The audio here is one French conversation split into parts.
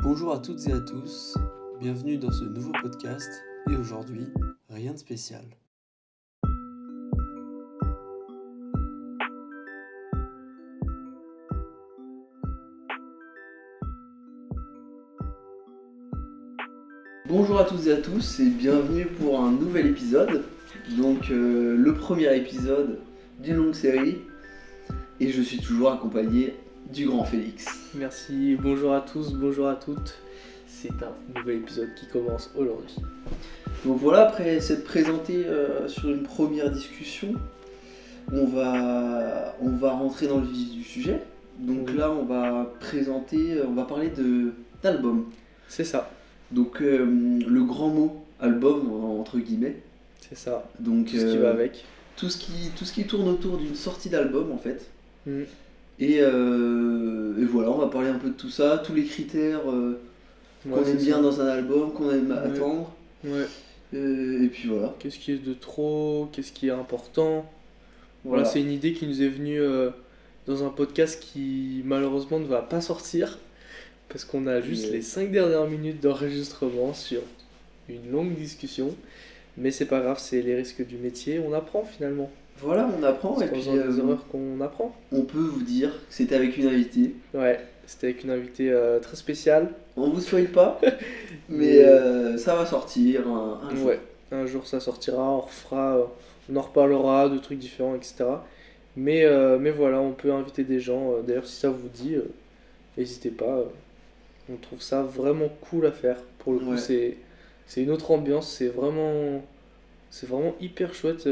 Bonjour à toutes et à tous, bienvenue dans ce nouveau podcast et aujourd'hui, rien de spécial. Bonjour à toutes et à tous et bienvenue pour un nouvel épisode. Donc euh, le premier épisode d'une longue série et je suis toujours accompagné du grand Félix. Merci, bonjour à tous, bonjour à toutes. C'est un nouvel épisode qui commence aujourd'hui. Donc voilà, après s'être présenté euh, sur une première discussion, on va, on va rentrer dans le vif du sujet. Donc là, on va présenter, on va parler de d'album. C'est ça, Donc euh, le grand mot album entre guillemets. c'est ça. Donc Tout ce qui euh, va avec. tout ce qui tout ce qui tourne autour d'une sortie d'album en fait. Mm. Et, euh, et voilà, on va parler un peu de tout ça, tous les critères euh, qu'on aime bien ça. dans un album, qu'on aime Ouais. attendre. Ouais. Euh, et puis voilà. Qu'est-ce qui est de trop Qu'est-ce qui est important? Voilà, Voilà. c'est une idée qui nous est venue dans un podcast qui malheureusement ne va pas sortir parce qu'on a juste les 5 dernières minutes d'enregistrement sur une longue discussion. Mais c'est pas grave, c'est les risques du métier. On apprend finalement. Voilà, on apprend et puis des euh, erreurs qu'on apprend. on peut vous dire que c'était avec une invitée. Ouais, c'était avec une invitée euh, très spéciale. On vous spoil pas, mais euh, ça va sortir un, un jour. Ouais, un jour ça sortira, on refera, on en reparlera de trucs différents, etc. Mais, mais voilà, on peut inviter des gens. D'ailleurs, si ça vous dit, n'hésitez pas. on trouve ça vraiment cool à faire. Pour le coup, Ouais. c'est une autre ambiance. C'est vraiment, c'est vraiment hyper chouette.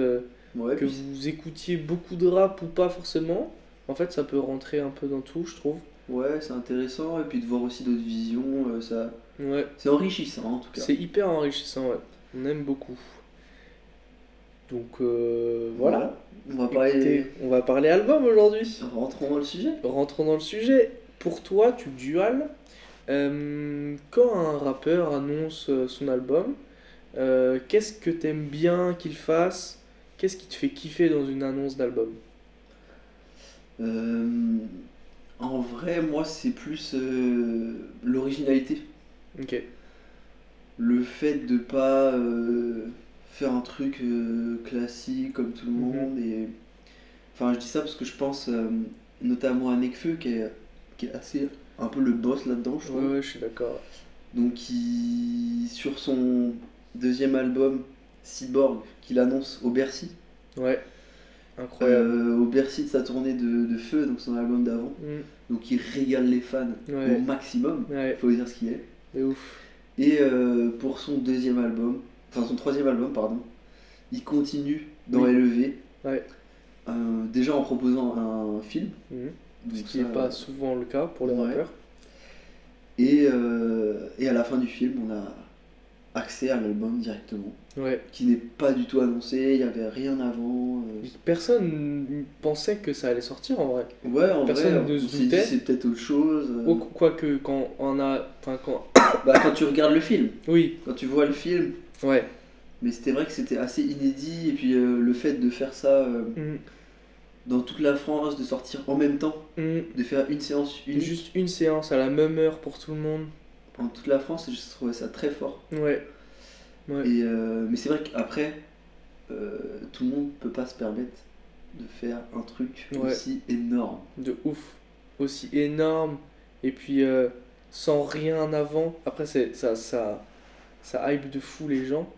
Ouais, que puis- vous écoutiez beaucoup de rap ou pas forcément. En fait, ça peut rentrer un peu dans tout, je trouve. ouais, c'est intéressant. Et puis de voir aussi d'autres visions, euh, ça, Ouais, c'est enrichissant en tout cas. c'est hyper enrichissant, ouais. On aime beaucoup. Donc euh, voilà. On va parler. Écoutez, on va parler album aujourd'hui. Rentrons dans le sujet. Rentrons dans le sujet. Pour toi, tu dual. euh, quand un rappeur annonce son album, qu'est-ce que t'aimes bien qu'il fasse Qu'est-ce qui te fait kiffer dans une annonce d'album? Euh, en vrai, moi, c'est plus euh, l'originalité. Ok. Le fait de pas euh, faire un truc classique comme tout le Mhm. monde. Et... Enfin, je dis ça parce que je pense notamment à Nekfeu qui est, qui est assez un peu le boss là-dedans, je trouve. Ouais, ouais, je suis d'accord. Donc, il- sur son deuxième album, Cyborg, qu'il annonce au Bercy, Ouais. Incroyable. euh, au Bercy de sa tournée de, de Feu, donc son album d'avant. Mm. Donc, il régale les fans Ouais. au maximum, Ouais, faut dire ce qu'il est. ouf. Et euh, pour son deuxième album, enfin son troisième album, pardon, il continue dans Oui. Ouais. Euh, déjà en proposant un film. Donc Ce qui n'est pas souvent le cas pour les rappeurs. Et, et à la fin du film, on a accès à l'album directement, Ouais. qui n'est pas du tout annoncé, il n'y avait rien avant. euh. Personne pensait que ça allait sortir en vrai. Ouais, en Personne vrai, ne se doutait. c'est peut-être autre chose. euh. Oh, Quoique, quand on a. Enfin, quand. Bah, quand tu regardes le film, Oui, quand tu vois le film, ouais. mais c'était vrai que c'était assez inédit, et puis euh, le fait de faire ça euh, Mhm. dans toute la France, de sortir en même temps, Mhm. de faire une séance Juste une séance à la même heure pour tout le monde. En toute la France, je trouvais ça très fort. Ouais. Ouais. Et, euh, mais c'est vrai qu'après, euh, tout le monde peut pas se permettre de faire un truc Ouais. aussi énorme. De ouf. Aussi énorme. Et puis, euh, sans rien avant. Après, c'est ça, ça, ça hype de fou les gens.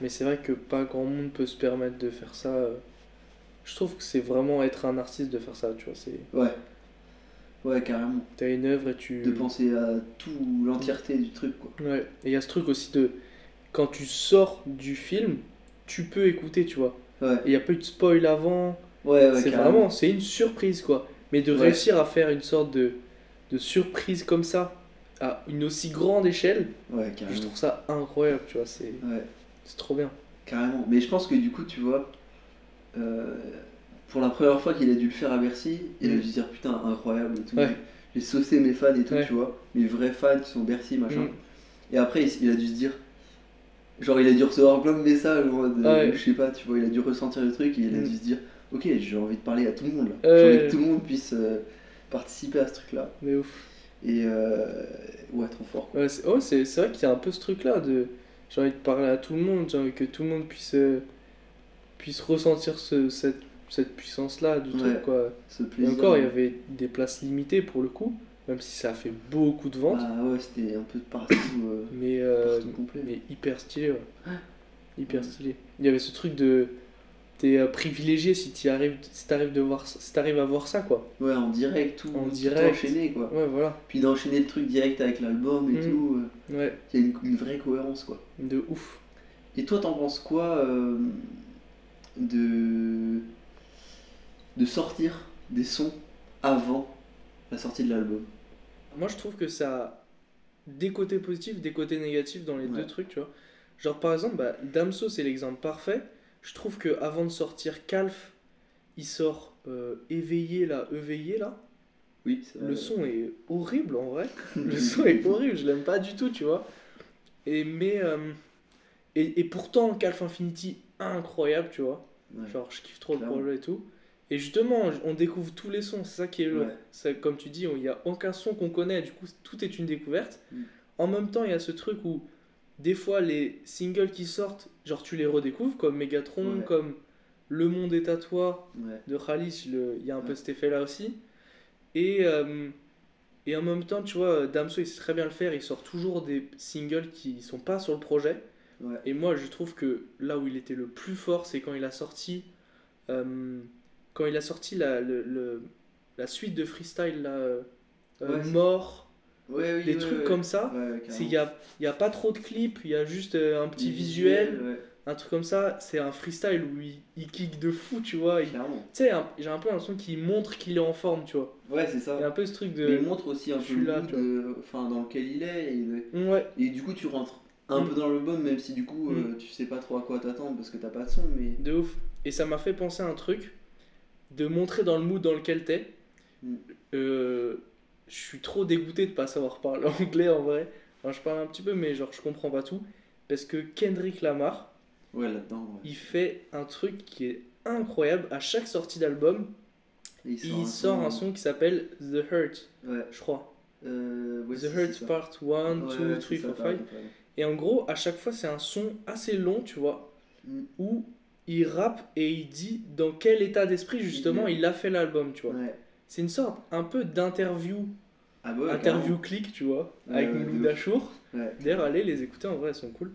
Mais c'est vrai que pas grand monde peut se permettre de faire ça. Je trouve que c'est vraiment être un artiste de faire ça, tu vois. C'est... Ouais. Ouais, carrément. T'as une œuvre et tu. De penser à tout l'entièreté du truc, quoi. Ouais, et il y a ce truc aussi de. Quand tu sors du film, tu peux écouter, tu vois. Ouais, Et il n'y a pas eu de spoil avant. ouais, ouais c'est vraiment. C'est une surprise, quoi. Mais de Ouais. réussir à faire une sorte de, de surprise comme ça, à une aussi grande échelle, Ouais, je carrément. trouve ça incroyable, tu vois. C'est Ouais, c'est trop bien. carrément. Mais je pense que du coup, tu vois, euh, pour la première fois qu'il a dû le faire à Bercy, il a Mm. dû se dire putain, incroyable et tout. Ouais. J'ai saucé mes fans et tout, Ouais. tu vois. Mes vrais fans qui sont Bercy, machin. Mm. Et après, il, il a dû se dire. Genre, il a dû recevoir plein de messages. Ah ouais. Je sais pas, tu vois, il a dû ressentir le truc et il a Mm. dû se dire Ok, j'ai envie de parler à tout le monde. J'ai envie que tout le monde puisse euh, participer à ce truc là. Mais ouf. Et euh, ouais, trop fort. quoi. Ouais, c'est vrai qu'il y a un peu ce truc-là de. J'ai envie de parler à tout le monde, j'ai envie que tout le monde puisse, euh, puisse ressentir ce, cette, cette puissance-là du Ouais. truc, quoi. Et encore, il y avait des places limitées pour le coup, même si ça a fait beaucoup de ventes, Ah ouais, c'était un peu de partout. euh, mais, euh, partout mais hyper stylé, ouais. Ouais. Hyper stylé. Il y avait ce truc de. T'es euh, privilégié si tu arrives, si t'arrives de voir, si t'arrives à voir ça, quoi. Ouais, en direct, tout, En tout direct. enchaîné quoi. Ouais, voilà. Puis d'enchaîner le truc direct avec l'album et Mm. tout, euh, Ouais, il y a une, une vraie cohérence quoi. de ouf. Et toi, t'en penses quoi de de sortir des sons avant la sortie de l'album Moi, je trouve que ça a des côtés positifs, des côtés négatifs dans les Ouais. deux trucs, tu vois. Genre, par exemple, bah, Damso, c'est l'exemple parfait. Je trouve que avant de sortir Calf, il sort euh, Éveillé, là, Éveillé, là. Oui, vrai. Le son est horrible, en vrai. Le son est horrible, je l'aime pas du tout, tu vois. Et, mais, euh, et, et pourtant, Calf Infinity, incroyable, tu vois. Ouais. Genre, je kiffe trop Clairement. le projet et tout. Et justement, on découvre tous les sons, c'est ça qui est lourd. Ouais. Comme tu dis, il n'y a aucun son qu'on connaît, du coup, tout est une découverte. Mm. En même temps, il y a ce truc où, des fois, les singles qui sortent, genre, tu les redécouvres, comme Megatron, Ouais. comme Le Monde est à toi Ouais. de Khalis, il y a un peu cet effet-là aussi. Et, euh, et en même temps, tu vois, Damso, il sait très bien le faire, il sort toujours des singles qui sont pas sur le projet. Et moi, je trouve que là où il était le plus fort, c'est quand il a sorti, euh, quand il a sorti la, le- le- la suite de freestyle, là, euh, euh, Ouais, mort, Ouais, oui, des trucs comme ça. Il n'y a, y a pas trop de clips, il y a juste euh, un petit Les visuel, ouais, un truc comme ça. C'est un freestyle où il, il kick de fou, tu vois. Tu sais, j'ai un peu l'impression qu'il montre qu'il est en forme, tu vois. Ouais, c'est Il y a ça. un peu ce truc Mais de. il montre aussi un peu le là, de- enfin, dans lequel il est. Et, de- Ouais, et du coup, tu rentres un Mm. peu dans l'album, même si du coup, euh, Mm. tu sais pas trop à quoi t'attendre parce que t'as pas de son. Mais de ouf. Et ça m'a fait penser à un truc, de montrer dans le mood dans lequel t'es. Mm. Euh, je suis trop dégoûté de pas savoir parler anglais en vrai. Enfin, je parle un petit peu, mais genre je comprends pas tout. Parce que Kendrick Lamar, ouais, là-dedans. ouais. il fait un truc qui est incroyable. À chaque sortie d'album, il sort un son qui s'appelle The Hurt, Ouais. je crois. Euh, The Hurt. Part 1, Ouais, 2, ouais, 3, c'est ça, 4, t'as 5. raison, t'as raison. Et en gros, à chaque fois, c'est un son assez long, tu vois, Mm. où il rappe et il dit dans quel état d'esprit, justement, Il est. il a fait l'album, tu vois. Ouais. C'est une sorte un peu d'interview, Ah bah ouais, interview click, tu vois, Ouais, avec Mouloud. Ouais. D'ailleurs, allez les écouter, en vrai, elles sont cool.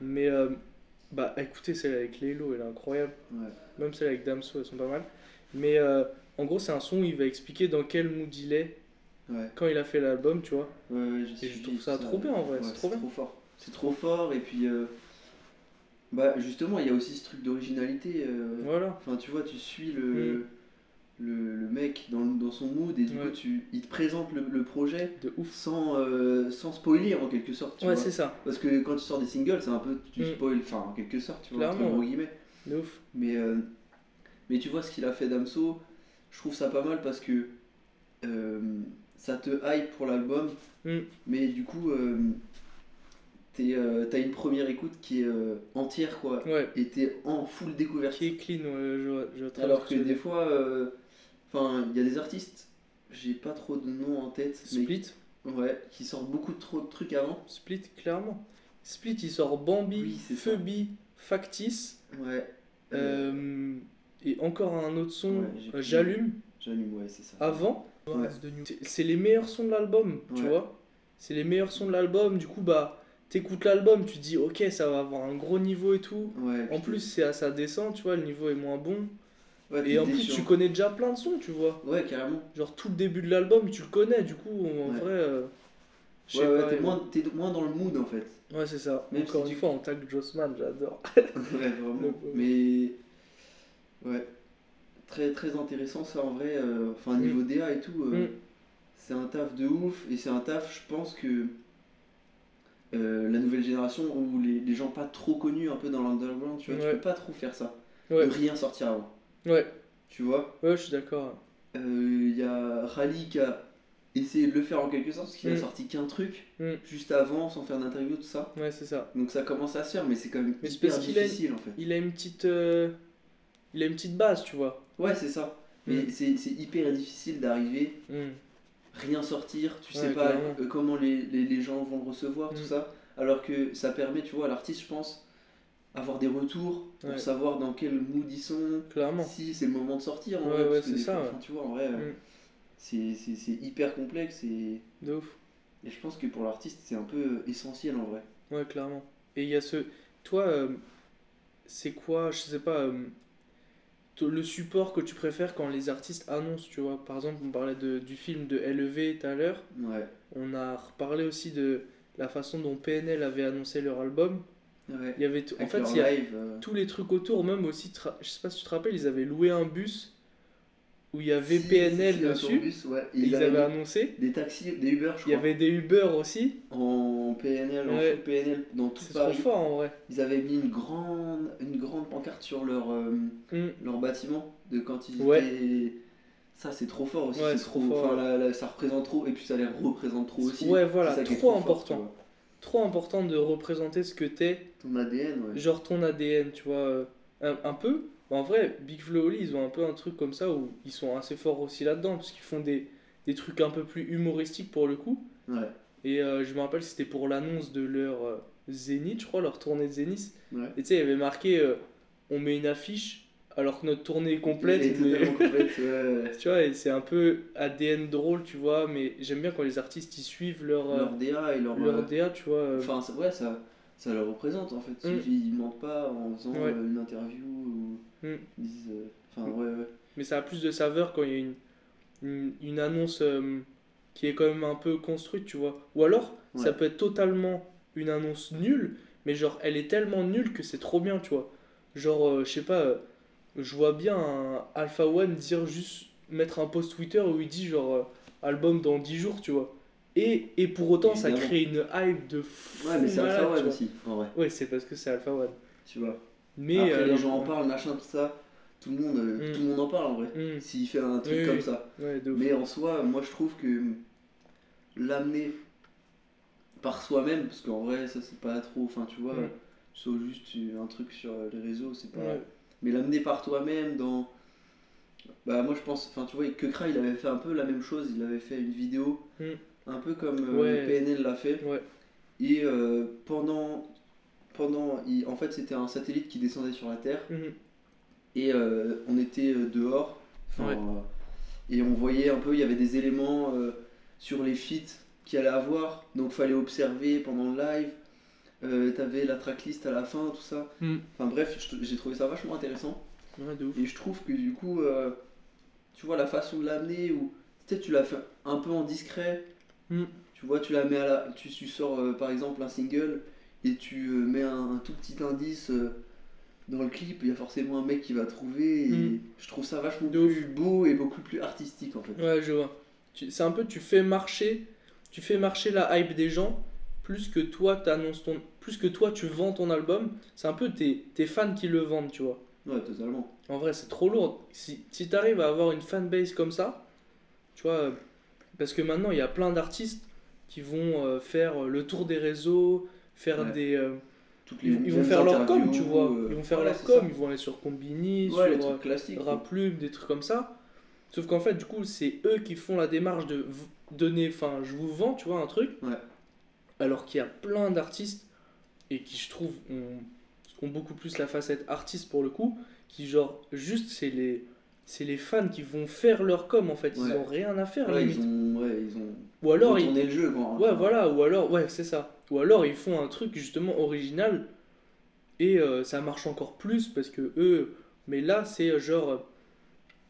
Mais, euh, bah, écoutez, celle avec Lélo, elle est incroyable. Même celle avec Damso, elles sont pas mal. Mais euh, en gros, c'est un son où il va expliquer dans quel mood il est quand il a fait l'album, tu vois. Et je trouve ça trop bien, en vrai, c'est trop bien. fort. C'est trop fort et puis euh, bah justement il y a aussi ce truc d'originalité. euh, Voilà. Enfin tu vois tu suis le, Mm. le, le mec dans, dans son mood et du Ouais. coup tu il te présente le, le projet De ouf. sans euh, sans spoiler en quelque sorte. Tu Ouais, vois. c'est ça. Parce que quand tu sors des singles c'est un peu tu Mm. spoil enfin en quelque sorte tu vois entre Clairement, gros ouais. guillemets. De ouf. Mais, euh, mais tu vois ce qu'il a fait Damso, je trouve ça pas mal parce que euh, ça te hype pour l'album, Mm. mais du coup, euh, t'es, euh, t'as une première écoute qui est euh, entière quoi, Ouais. et t'es en full découverte. Qui est clean, ouais, je, je Alors que des fois, euh, enfin, il y a des artistes, j'ai pas trop de noms en tête, mais Split. ouais, qui sortent beaucoup trop de trucs avant. Split, clairement. Split, il sort Bambi, Oui. Phoebe, Factice, Ouais. et encore un autre son, Ouais, J'allume, J'allume, ouais, c'est ça. avant. Ouais. C'est- les meilleurs sons de l'album, tu vois. C'est les meilleurs sons de l'album, du coup, bah, t'écoutes l'album, tu te dis, ok, ça va avoir un gros niveau et tout. Ouais, En plus, c'est à sa descente, tu vois, le niveau est moins bon. ouais, Et en plus, tu connais déjà plein de sons, tu vois. Ouais, carrément. Genre, tout le début de l'album, tu le connais, du coup, en Ouais. vrai. euh, je Ouais, sais ouais, pas, t'es moins, dans le mood en fait. Ouais, c'est ça. Même Encore si une tu- fois, on tag Jossman, j'adore. ouais, vraiment. Mais ouais, très très intéressant ça en vrai. euh, Enfin, niveau DA et tout, euh, Mm. c'est un taf de ouf et c'est un taf, je pense que euh, la nouvelle génération ou les, les gens pas trop connus un peu dans l'underground, tu vois, Ouais. tu peux pas trop faire ça. Ouais, De rien sortir avant, ouais, tu vois? ouais, je suis d'accord. Il y a Rally qui a essayé de le faire en quelque sorte parce qu'il a Mm. sorti qu'un truc Mm. juste avant sans faire d'interview, tout ça. Ouais, c'est ça. Donc ça commence à se faire, mais c'est quand même Mais hyper qu'il a- difficile en fait. Il a une petite. euh, Il a une petite base, tu vois. Ouais, c'est ça. Mais Mm. c'est hyper difficile d'arriver. Rien sortir, tu Ouais, sais pas clairement. euh, comment les, les, les gens vont le recevoir, tout Mm. ça. Alors que ça permet, tu vois, à l'artiste, je pense, avoir des retours pour Ouais. savoir dans quel mood ils sont, Clairement. si c'est le moment de sortir. En Ouais, vrai, ouais, c'est ça, fois, tu vois, en vrai, euh, Mm. c'est- c'est c'est hyper complexe et, De ouf. et je pense que pour l'artiste, c'est un peu essentiel en vrai. Ouais, clairement. Et il y a ce. Toi, euh, c'est quoi, je sais pas, euh, le support que tu préfères quand les artistes annoncent, tu vois. Par exemple, on parlait de, du film de LEV tout à l'heure. Ouais. On a reparlé aussi de la façon dont PNL avait annoncé leur album. ouais. Il y avait en Avec fait, il y a live, euh, tous les trucs autour, même aussi, je sais pas si tu te rappelles, ils avaient loué un bus où il y avait si, PNL si, si, dessus. ouais. Et Ils, avaient annoncé. des taxis, des Uber, je Il crois. y avait des Uber aussi. en PNL, en Ouais. full PNL dans tout C'est trop Paris. fort en vrai. Ils avaient mis une grande, une grande pancarte sur leur, euh, Mm. leur bâtiment de quand ils Ouais. étaient. Ça, c'est trop fort aussi. Ouais, c'est trop. fort, enfin, ça représente trop et puis ça les représente trop aussi. Ouais, voilà, C'est ça trop important. Trop important de représenter ce que t'es, Ton ADN, ouais. genre ton ADN, tu vois. euh, Un, un peu. En vrai, Big Flo Oli, ils ont un peu un truc comme ça où ils sont assez forts aussi là-dedans, parce qu'ils font des, des trucs un peu plus humoristiques pour le coup. Ouais. Et euh, je me rappelle, c'était pour l'annonce de leur euh, Zénith, je crois, leur tournée de Zénith. ouais. Et tu sais, il y avait marqué euh, on met une affiche alors que notre tournée est complète. Mais- ouais, tu vois, et c'est un peu ADN drôle, tu vois, mais j'aime bien quand les artistes ils suivent leur, Leur DA et leur. leur DA, tu vois. Enfin, ouais, ça, ça le représente en fait. Mm. Ils, mentent pas en faisant Ouais. euh, une interview ou Mm. ils disent. euh, Enfin, ouais, ouais. Mais ça a plus de saveur quand il y a une, une, une annonce euh, qui est quand même un peu construite, tu vois. Ou alors, ça peut être totalement une annonce nulle, mais genre, elle est tellement nulle que c'est trop bien, tu vois. Genre, euh, je sais pas, euh, je vois bien un Alpha One dire juste, mettre un post Twitter où il dit genre, album dans 10 jours, tu vois. Et, et pour autant, ça crée une hype de fou. Ouais, mais c'est Alpha One aussi, en vrai. Ouais, c'est parce que c'est Alpha One. Tu vois. Mais Après, euh, les gens en parlent, machin, tout ça. Tout le monde, euh, Mm. tout le monde en parle en vrai. hmm, S'il fait un truc Oui, comme oui. ça. ouais. Mais en soi, moi je trouve que l'amener par soi-même, parce qu'en vrai, ça c'est pas trop. Enfin, tu vois, Mm. sauf juste un truc sur les réseaux, c'est pas. Ouais. Mais l'amener par toi-même dans. Bah, moi je pense. Enfin, tu vois, que Kra il avait fait un peu la même chose. Il avait fait une vidéo, Mm. Un peu comme euh. PNL l'a fait. Ouais. Et euh, pendant. pendant il- en fait, c'était un satellite qui descendait sur la Terre. Mhm. Et euh, on était dehors. Ouais. et on voyait un peu, il y avait des éléments sur les feats qu'il allait avoir. Donc fallait observer pendant le live. Euh, T'avais la tracklist à la fin, tout ça. Mm. Enfin bref, j'ai trouvé ça vachement intéressant. Ouais, de ouf. Et je trouve que du coup, euh, tu vois, la façon de l'amener, ou peut-être tu l'as fait un peu en discret. Mm. Tu vois, tu la mets à la. Tu, tu sors euh, par exemple un single et tu euh, mets un, un tout petit indice euh, dans le clip, il y a forcément un mec qui va trouver. Et Mm. je trouve ça vachement De plus beau et beaucoup plus artistique en fait. Ouais, je vois. C'est un peu, tu fais marcher, tu fais marcher la hype des gens plus que toi t'annonces ton, plus que toi tu vends ton album. C'est un peu tes, tes fans qui le vendent, tu vois. Ouais, totalement. En vrai, c'est trop lourd. Si, si tu arrives à avoir une fanbase comme ça, tu vois, parce que maintenant il y a plein d'artistes qui vont euh, faire euh, le tour des réseaux, faire Ouais. des. euh, Toutes les ils, vont faire leur com, tu vois. Ils vont faire leur com, ça. ils vont aller sur Combini, Ouais, sur. Raplume, des trucs comme ça. Sauf qu'en fait, du coup, c'est eux qui font la démarche de donner, enfin, je vous vends, tu vois, un truc. Ouais. Alors qu'il y a plein d'artistes, et qui, je trouve, ont, ont beaucoup plus la facette artiste pour le coup, qui, genre, juste, c'est les, c'est les fans qui vont faire leur com, en fait. Ils Ouais. ont rien à faire, Ouais, limite. ils ont, ouais, ils ont Ou alors, ils, le jeu quoi. Ouais, voilà, ou alors, ouais, c'est ça. Ou alors ils font un truc justement original et euh, ça marche encore plus parce que eux, mais là c'est euh, genre,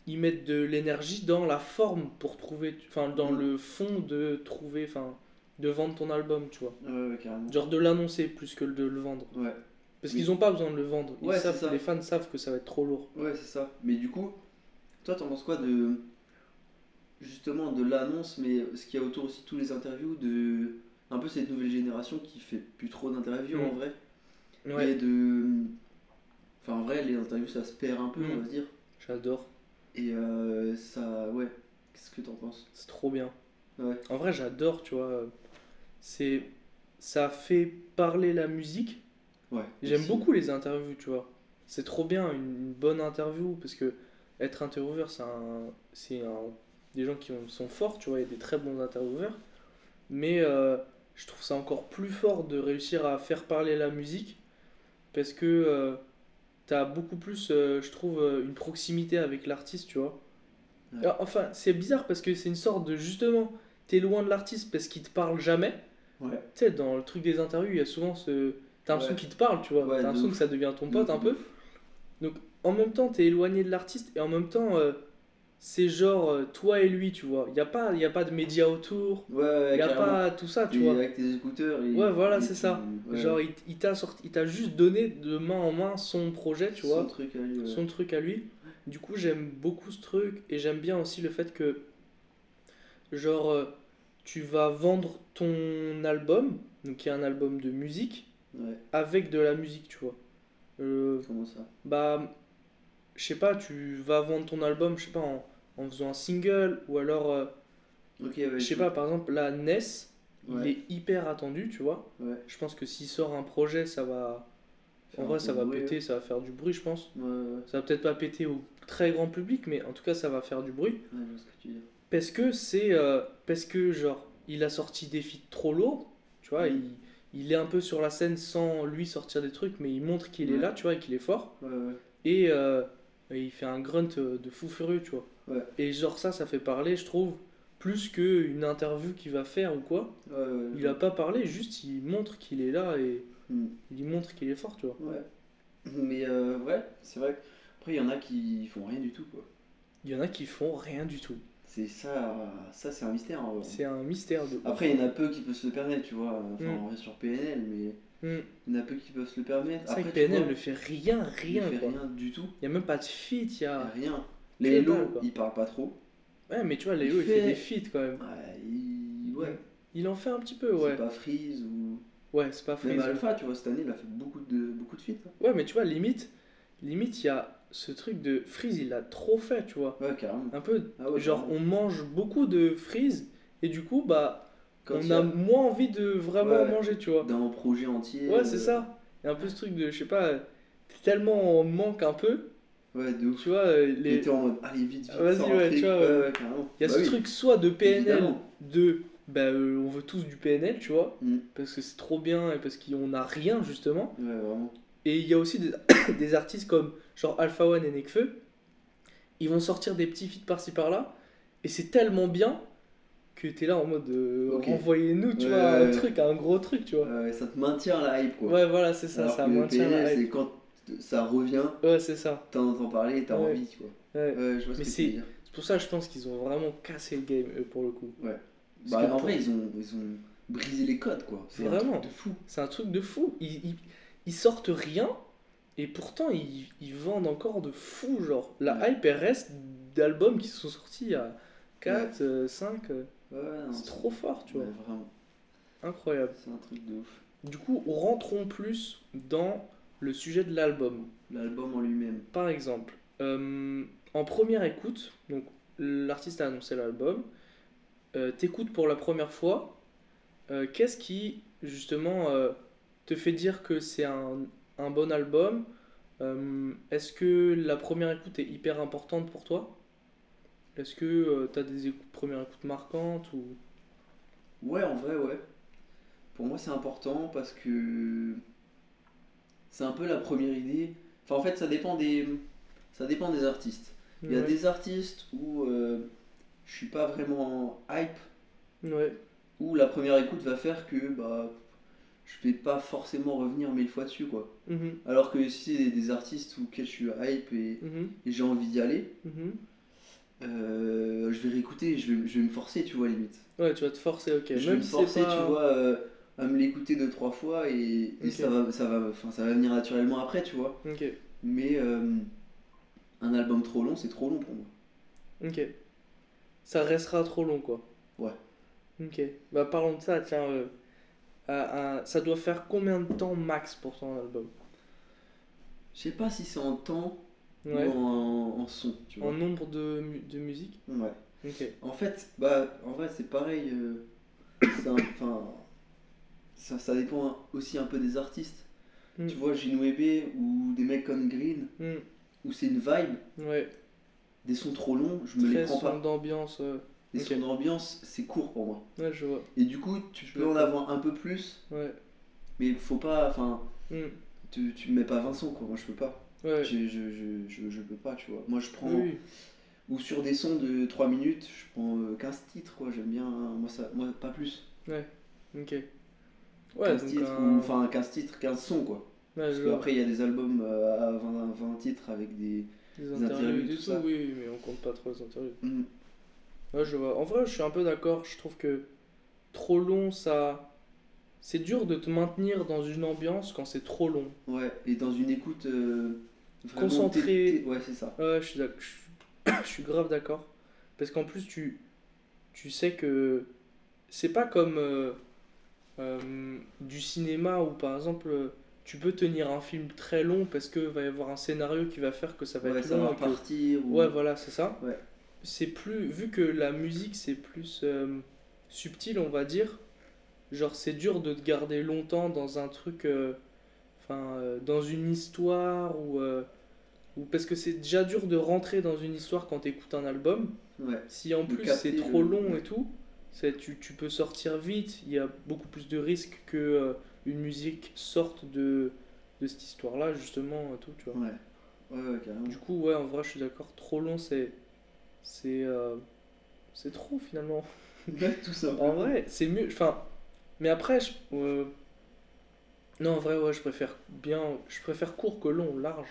ils mettent de l'énergie dans la forme pour trouver, enfin, dans Mm. le fond de trouver, enfin, de vendre ton album, tu vois. Ouais, ouais, carrément. Genre de l'annoncer plus que de le vendre. Ouais. Parce qu'ils ont pas besoin de le vendre. Ils Ouais, savent, c'est ça. les fans savent que ça va être trop lourd. Ouais, c'est ça. Mais du coup, toi, t'en penses quoi de. Justement, de l'annonce, mais ce qu'il y a autour aussi tous les interviews, de. Un peu cette nouvelle génération qui fait plus trop d'interviews Mm. en vrai? Ouais, Et de. Enfin, en vrai, les interviews ça se perd un peu, Mm. on va dire. j'adore. Et euh, ça. Ouais. Qu'est-ce que t'en penses? C'est trop bien. Ouais. En vrai, j'adore, tu vois. C'est ça fait parler la musique. Ouais. J'aime beaucoup les interviews, tu vois. C'est trop bien une bonne interview parce que être intervieweur, c'est un, c'est un des gens qui ont- sont forts, tu vois, il y a des très bons intervieweurs. Mais euh, je trouve ça encore plus fort de réussir à faire parler la musique parce que euh, t'as beaucoup plus, euh, je trouve, euh, une proximité avec l'artiste, tu vois. Ouais. Alors, enfin, c'est bizarre parce que c'est une sorte de justement, t'es loin de l'artiste parce qu'il te parle jamais. Ouais. Tu sais, dans le truc des interviews, il y a souvent ce. T'as l'impression Ouais. qu'il te parle, tu vois. T'as l'impression que ça devient ton pote ouf, un de peu. ouf. Donc, en même temps, t'es éloigné de l'artiste et en même temps, euh, c'est genre euh, toi et lui, tu vois. Il n'y a, pas- y a pas de médias autour, Ouais, ouais, il n'y a carrément. pas tout ça, tu Et vois. avec tes écouteurs. et- Ouais, voilà, c'est ça. ouais, Genre, il, il t'a sorti, il t'a juste donné de main en main son projet, tu son vois, truc à lui, ouais. son truc à lui. Du coup, j'aime beaucoup ce truc et j'aime bien aussi le fait que, genre, euh, tu vas vendre ton album, donc qui est un album de musique, avec de la musique, tu vois. Euh, comment ça? bah, je sais pas, tu vas vendre ton album, je sais pas, en, en faisant un single ou alors, euh, ouais. je sais pas, par exemple, la Ness, il est hyper attendu, tu vois. ouais. Je pense que s'il sort un projet, ça va. Faire En vrai, ça va bruit, péter, ça va faire du bruit, je pense. Ça va peut-être pas péter au très grand public, mais en tout cas, ça va faire du bruit. ce que tu. Parce que c'est. euh, parce que, genre, il a sorti des feats trop lourds, tu vois, Mm. il, il est un peu sur la scène sans lui sortir des trucs, mais il montre qu'il est là, tu vois, et qu'il est fort. Et, euh, et il fait un grunt euh, de fou furieux, tu vois. Ouais. Et genre, ça, ça fait parler, je trouve, plus qu'une interview qu'il va faire ou quoi. Ouais, ouais, Il a pas parlé, juste il montre qu'il est là et Hmm. il montre qu'il est fort, tu vois. Ouais. Mais euh, ouais, c'est vrai. Après, il y en a qui font rien du tout, quoi. Il y en a qui font rien du tout. C'est ça, ça c'est un mystère. C'est un mystère de. Après, il y en a peu qui peuvent se le permettre, tu vois. Enfin, Mm. on reste sur PNL, mais Hmm. il y en a peu qui peuvent se le permettre. C'est vrai PNL vois, ne fait rien, rien, il fait quoi. rien du tout. Il y a même pas de feat, il y a. Rien. Les Hello, il parle pas trop. Ouais, mais tu vois, Léo, Il il fait, fait- des feats quand même. Ouais, il... ouais. Il en fait un petit peu, ouais. C'est pas Freeze ou. Ouais, c'est pas Même Freeze. Alpha, tu vois, cette année, il a fait beaucoup de, beaucoup de feats. hein. Ouais, mais tu vois, limite, limite, il y a ce truc de Freeze, il l'a trop fait, tu vois. Ouais, carrément. Un peu, Ah ouais, genre, carrément. on mange beaucoup de Freeze et du coup, bah, Quand on a a moins envie de vraiment Ouais. manger, tu vois. d'un projet entier. Ouais, euh, c'est ça. Il y a un peu ce truc de, je sais pas, t'es tellement en manque un peu, Ouais, de ouf. tu vois, euh, les... était en mode, allez, vite, vite. Vas-y, ouais, tu vois, ouais, il y a Bah ce oui, truc soit de PNL, évidemment. de, bah, euh, on veut tous du PNL, tu vois, Mm. parce que c'est trop bien et parce qu'on a rien, justement. Ouais, vraiment. Et il y a aussi des, des artistes comme genre Alpha One et Nekfeu. Ils vont sortir des petits feats par-ci par-là. Et c'est tellement bien que t'es là en mode euh, Ok. renvoyez-nous, tu Ouais, vois, ouais, un ouais. truc, un gros truc, tu vois. Ouais, ça te maintient la hype, quoi. Ouais, voilà, c'est ça, Alors ça maintient la hype. c'est quand ça revient, Ouais, c'est ça. t'en entends parler et t'as envie, quoi. Ouais. Ouais, je vois ce Mais que c'est- tu veux dire. C'est pour ça que je pense qu'ils ont vraiment cassé le game, eux, pour le coup. Ouais. Parce Bah, en pour- vrai, ils ont, ils ont brisé les codes, quoi. C'est un Vraiment. truc de fou. C'est un truc de fou. Ils, ils, ils sortent rien et pourtant ils, ils vendent encore de fou. Genre, la hype elle reste d'albums qui sont sortis il y a 4, 5. Ouais, non, c'est trop fort, tu ouais, vois. vraiment. Incroyable. C'est un truc de ouf. Du coup, rentrons plus dans le sujet de l'album. L'album en lui-même. Par exemple, euh, en première écoute, donc l'artiste a annoncé l'album, euh, t'écoutes pour la première fois, euh, qu'est-ce qui justement euh, te fait dire que c'est un, un bon album? Est-ce que la première écoute est hyper importante pour toi? Est-ce que tu as des écoutes- premières écoutes marquantes ou... Ouais, en vrai, ouais. Pour moi, c'est important parce que c'est un peu la première idée. Enfin, en fait, ça dépend des, ça dépend des artistes. Il y a Ouais. des artistes où euh, je suis pas vraiment hype, Ouais. où la première écoute va faire que bah je vais pas forcément revenir mille fois dessus quoi. Mhm, Alors que si c'est des artistes auxquels je suis hype et, mhm, et j'ai envie d'y aller, mhm. Euh, je vais réécouter, je vais, je vais me forcer, tu vois, limite. Ouais, tu vas te forcer, ok. je vais Même me si forcer, pas- tu vois, euh, à me l'écouter deux, trois fois et, ça, va, ça, va, ça va venir naturellement après, tu vois. Ok, Mais euh, un album trop long, c'est trop long pour moi. ok. Ça restera trop long, quoi. Ouais. Ok. Bah parlons de ça, tiens. ça doit faire combien de temps max pour ton album? Je sais pas si c'est en temps Ouais. ou en, en son, tu vois. En nombre de, de musique Ouais. Ok. En fait, bah, en vrai, c'est pareil. euh, un- ça, ça dépend aussi un peu des artistes. Mm. Tu vois, Ginwebe ou des mecs comme Green, Hmm, où c'est une vibe. Ouais. des sons trop longs, je me les prends pas. d'ambiance. euh, Les ok. sons d'ambiance, c'est court pour moi. Ouais, je vois. Et du coup, tu Je peux en avoir un peu plus, Ouais. mais faut pas. Enfin, Hmm. tu, tu me mets pas 20 sons, quoi. Moi, je peux pas. Ouais. Je, je, je, je, peux pas, tu vois. Moi, je prends. Oui. Ou sur des sons de 3 minutes, je prends euh, 15 titres, quoi. J'aime bien. hein. Moi, ça, moi, pas plus. Ouais. Ok. Ouais, 15 donc titres, un- ou, enfin 15 titres, 15 sons, quoi. Ouais, Parce je que vois. après, il y a des albums euh, à 20, 20 titres avec des. Des interludes et tout ça. oui, mais on compte pas trop les. Hmm. Ouais, je vois. En vrai, je suis un peu d'accord. Je trouve que trop long, ça. C'est dur de te maintenir dans une ambiance quand c'est trop long. Ouais, et dans une écoute. euh, vraiment Concentrée. t'es- t'es- Ouais, c'est ça. Ouais, je suis, je suis- grave d'accord. Parce qu'en plus, tu, tu sais que c'est pas comme euh, euh, du cinéma où, par exemple, tu peux tenir un film très long parce qu'il va y avoir un scénario qui va faire que ça va Ouais, être ça long. va que- ou- Ouais, voilà, c'est ça. Ouais. C'est plus. Vu que la musique, c'est plus euh, subtil, on va dire. Genre, c'est dur de te garder longtemps dans un truc. Enfin, dans une histoire ou. Ou parce que c'est déjà dur de rentrer dans une histoire quand tu écoutes un album. Ouais. Si en plus c'est trop le- long et tout, c'est- tu, tu peux sortir vite. Il y a beaucoup plus de risques que euh, une musique sorte de, de cette histoire-là, justement. et Tout, tu vois. Ouais. Ouais, ouais, carrément. Du coup, ouais, en vrai, je suis d'accord. Trop long, c'est. C'est. euh, c'est trop finalement. Tout ça. En vrai, c'est mieux. Enfin. Mais après, je. euh, Non, en vrai, ouais, je préfère bien. Je préfère court que long, large.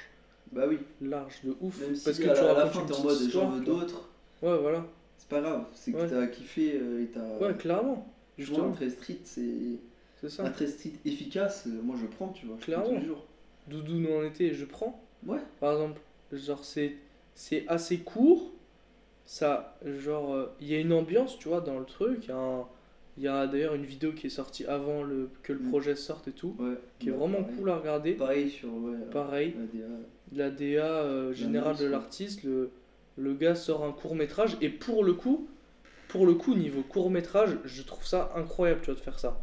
Bah oui. Large de ouf. Même si parce à que la, tu à la racontes fin t'es en mode j'en veux d'autres, Ouais, voilà. c'est pas grave. C'est que Ouais. t'as kiffé euh, et t'as. Ouais, clairement. Un Justement, très street, c'est. c'est ça. Un très street efficace, euh, moi je prends, tu vois. Clairement. tous. Doudou nous en été, je prends. Ouais. Par exemple, genre c'est c'est assez court. Ça, genre, euh, il y a une ambiance, tu vois, dans le truc. Il y a, d'ailleurs une vidéo qui est sortie avant le, que le Mm. projet sorte et tout, Ouais. qui est Ouais, vraiment pareil. cool à regarder. Pareil sur. Ouais, Pareil, la. La DA euh, générale de l'artiste, le, le gars sort un court métrage et pour le coup, pour le coup niveau court métrage, je trouve ça incroyable, tu vois, de faire ça,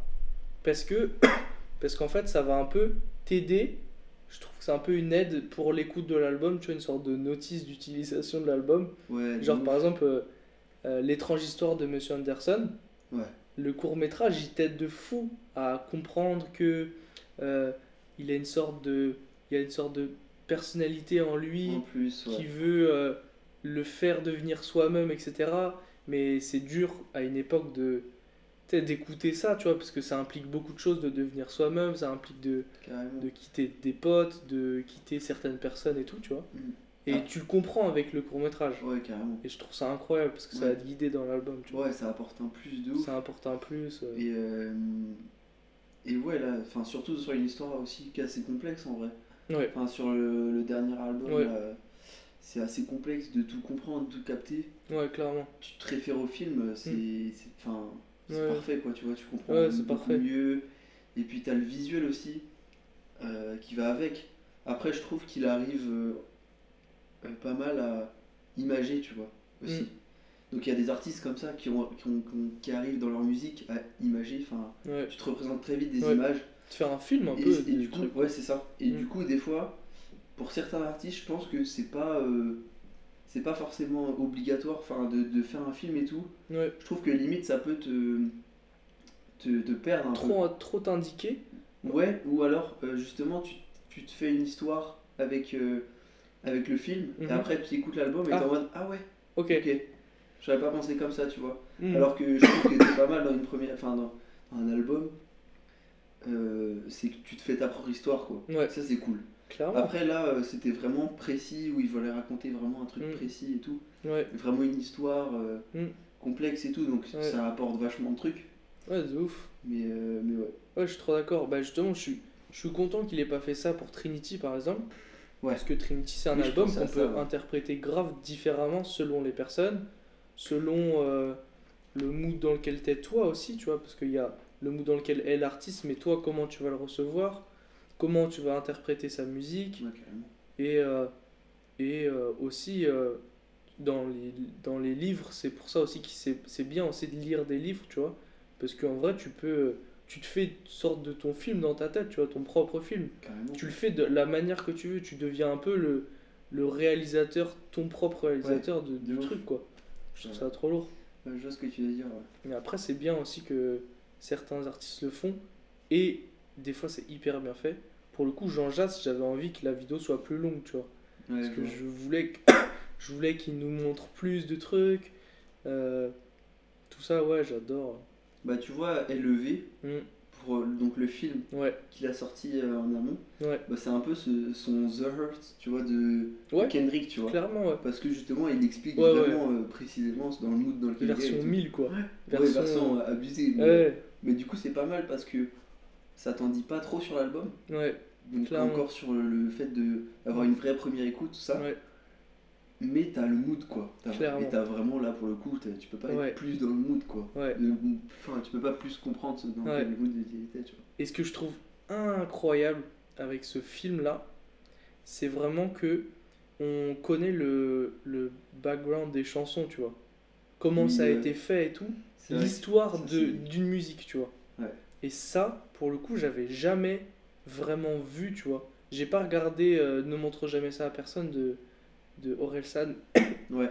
parce que parce qu'en fait, ça va un peu t'aider. Je trouve que c'est un peu une aide pour l'écoute de l'album, tu vois, une sorte de notice d'utilisation de l'album. Ouais, Genre par exemple, euh, euh, l'étrange histoire de Monsieur Anderson. Ouais. Le court métrage, il t'aide de fou à comprendre que il a une sorte de, il y a une sorte de personnalité en lui En plus, ouais. qui veut euh, le faire devenir soi-même, etc. Mais c'est dur à une époque de d'écouter ça, tu vois, parce que ça implique beaucoup de choses de devenir soi-même, ça implique de, Carrément. de quitter des potes, de quitter certaines personnes et tout, tu vois. Mm. Et Ah. tu le comprends avec le court métrage. Ouais, carrément. Et je trouve ça incroyable parce que ça va te guider dans l'album, tu vois. Ouais, ça apporte un plus de ouf. Ça apporte un plus. euh. Et, euh, et ouais, là, enfin, surtout sur une histoire aussi qui est assez complexe en vrai. Ouais, Enfin, sur le, le dernier album, Ouais. c'est assez complexe de tout comprendre, de tout capter. ouais, clairement. Tu te réfères au film, c'est c'est- Mm. Ouais. parfait quoi, tu vois, tu comprends beaucoup mieux. Et puis t'as le visuel aussi euh, qui va avec. Après, je trouve qu'il arrive euh, euh, pas mal à imager, tu vois, aussi. Mm. Donc il y a des artistes comme ça qui, ont, qui, ont- qui ont- qui arrivent dans leur musique à imager, enfin, Ouais. tu te représentes très vite des Ouais. images. De faire un film un Et, peu. et du coup, truc. ouais, c'est ça. Et Mm. du coup, des fois, pour certains artistes, je pense que c'est pas, euh, c'est pas forcément obligatoire, enfin, de, de faire un film et tout. Ouais. Je trouve que limite, ça peut te, te, te perdre un Trop, trop t'indiquer. peu. Ouais. Ou alors, euh, justement, tu, tu te fais une histoire avec, euh, avec le film, Mhm. et après tu écoutes l'album et Ah. t'es en mode ah ouais, Ok. ok. J'avais pas pensé comme ça, tu vois. Mm. Alors que je trouve que c'est pas mal dans une première, enfin, dans, dans un album. Euh, c'est que tu te fais ta propre histoire quoi. Ouais, Ça c'est cool. clairement. Après là, euh, c'était vraiment précis où il voulait raconter vraiment un truc Mm. précis et tout. Ouais, Vraiment une histoire euh, Mm. complexe et tout, donc Ouais. ça apporte vachement de trucs. ouais, de ouf. Mais, euh, mais ouais. Ouais, je suis trop d'accord. Bah, justement, je suis, je suis content qu'il ait pas fait ça pour Trinity, par exemple. Ouais. Parce que Trinity, c'est un Oui, album qu'on peut ouais. interpréter grave différemment selon les personnes, selon euh, le mood dans lequel t'es toi aussi, tu vois. Parce qu'il y a le mood dans lequel est l'artiste, mais toi, comment tu vas le recevoir, comment tu vas interpréter sa musique? Ouais. Et, euh, et euh, aussi, euh, dans, les, dans les livres, c'est pour ça aussi que c'est c'est bien aussi de lire des livres, tu vois. Parce qu'en vrai, tu peux. Tu te fais une sorte de ton film dans ta tête, tu vois, ton propre film. carrément. Tu le fais de la manière que tu veux, tu deviens un peu le, le réalisateur, ton propre réalisateur de du truc, quoi. Je trouve Ouais. ça trop lourd. Je vois ce que tu veux dire. ouais. Mais après, c'est bien aussi que certains artistes le font. Et des fois, c'est hyper bien fait. Pour le coup, Jean Jass, j'avais envie que la vidéo soit plus longue, tu vois. Ouais, Parce que je voulais que- je voulais qu'il nous montre plus de trucs. Euh, tout ça, ouais, j'adore. Bah, tu vois, LEV, Mm, pour euh, donc, le film ouais, qu'il a sorti euh, en amont, ouais, bah, c'est un peu ce- son The Hurt, tu vois, de ouais, Kendrick, tu vois. clairement, ouais. Parce que justement, il explique vraiment euh, précisément dans le mood dans lequel il est. et Version tout. 1000, quoi. Version- version abusée. Mais, mais du coup, c'est pas mal parce que ça t'en dit pas trop sur l'album. ouais, Donc, Clairement. encore sur le, le fait de- d'avoir une vraie première écoute, tout ça. ouais, Mais t'as le mood, quoi. Clairement. Et t'as vraiment, là, pour le coup, tu peux pas Ouais. être plus dans le mood, quoi. ouais. Le- Enfin, tu peux pas plus comprendre ce- dans Ouais. quel mood était, tu vois. Et ce que je trouve incroyable avec ce film-là, c'est vraiment que on connaît le, le background des chansons, tu vois. Comment Oui, ça a été fait et tout. L'histoire d'une musique, tu vois. Ouais. Et ça, pour le coup, j'avais jamais vraiment vu, tu vois. J'ai pas regardé euh, Ne montre jamais ça à personne de, de Orelsan, Ouais,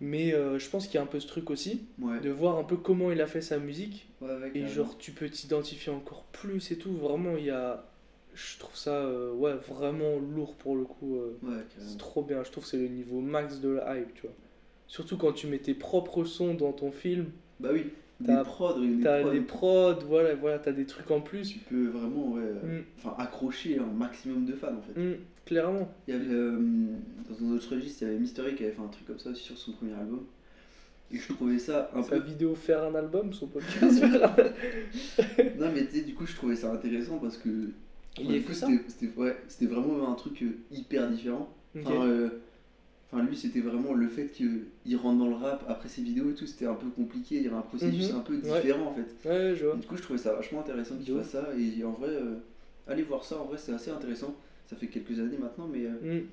mais euh, je pense qu'il y a un peu ce truc aussi, ouais. de voir un peu comment il a fait sa musique. Ouais, Et genre, tu peux t'identifier encore plus et tout. Vraiment, il y a. Je trouve ça euh, ouais, vraiment lourd pour le coup. Ouais, c'est trop bien. Je trouve que c'est le niveau max de la hype, tu vois. Surtout quand tu mets tes propres sons dans ton film. Bah oui, T'as- des prods, T'as prods. des prods, voilà, voilà, t'as des trucs en plus. Tu peux vraiment, ouais, euh, Mm, accrocher un maximum de fans, en fait. mm, clairement. Il y avait, euh, dans un autre registre, il y avait Mystery qui avait fait un truc comme ça aussi sur son premier album. Et je trouvais ça un Sa peu. vidéo faire un album, son podcast Non, mais tu sais, du coup, je trouvais ça intéressant parce que. Il que ça c'était- ouais, c'était vraiment un truc euh, hyper différent. Enfin, euh, enfin, lui, c'était vraiment le fait qu'il rentre dans le rap après ses vidéos et tout, c'était un peu compliqué. Il y avait un processus Mhm. un peu Ouais. différent en fait. Ouais, je vois. Du coup, je trouvais ça vachement intéressant qu'il De fasse ça. Et en vrai, euh, allez voir ça, en vrai, c'est assez intéressant. Ça fait quelques années maintenant, mais, euh, Mm.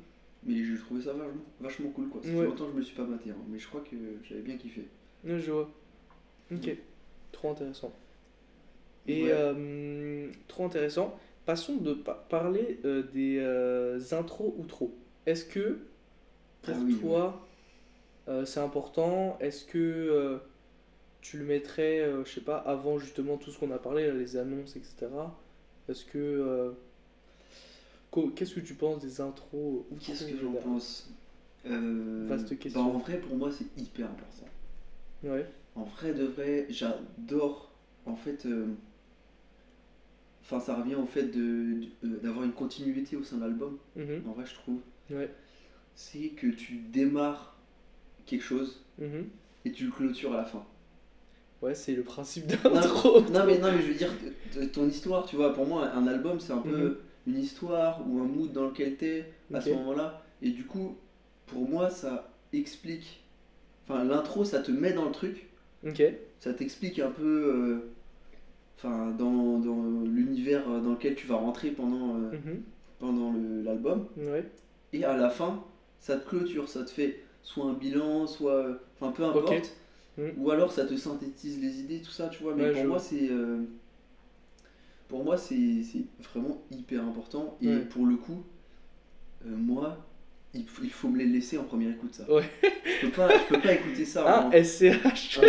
mais je trouvais ça vachement, vachement cool quoi. Ça fait Ouais. longtemps que je me suis pas maté, hein, mais je crois que j'avais bien kiffé. Ouais, je vois. Ok. Trop intéressant. Et euh, trop intéressant. Passons de pa- parler euh, des euh, intros outros. Est-ce que pour Ah oui, toi euh, c'est important Est-ce que euh, tu le mettrais, euh, je sais pas, avant justement tout ce qu'on a parlé, là, les annonces, etc. Est-ce que. euh, Qu'est-ce que tu penses des intros Qu'est-ce que j'en pense? Vaste bah, question. en vrai, pour moi, c'est hyper important. Ouais. En vrai de vrai, j'adore en fait. Enfin, ça revient au fait de- d'avoir une continuité au sein de l'album. Mhm. En vrai, je trouve. Ouais. C'est que tu démarres quelque chose Mhm. et tu le clôtures à la fin. Ouais, c'est le principe Non, d'intro. non, mais, non, mais je veux dire, ton histoire, tu vois, pour moi, un album, c'est un peu Mhm. une histoire ou un mood dans lequel t'es à ce moment-là. Et du coup, pour moi, ça explique. Enfin, l'intro, ça te met dans le truc. Ok. ça t'explique un peu euh, enfin dans, dans l'univers dans lequel tu vas rentrer pendant, euh, Mhm. pendant l'album Ouais. et à la fin ça te clôture ça te fait soit un bilan soit enfin peu importe Ok. Mm. ou alors ça te synthétise les idées tout ça tu vois mais Ouais, pour je moi euh, pour moi c'est c'est vraiment hyper important et Ouais. pour le coup euh, moi il, faut- il faut me les laisser en première écoute ça Ouais. je peux pas je peux pas écouter ça Ah, en- SCH. Ah,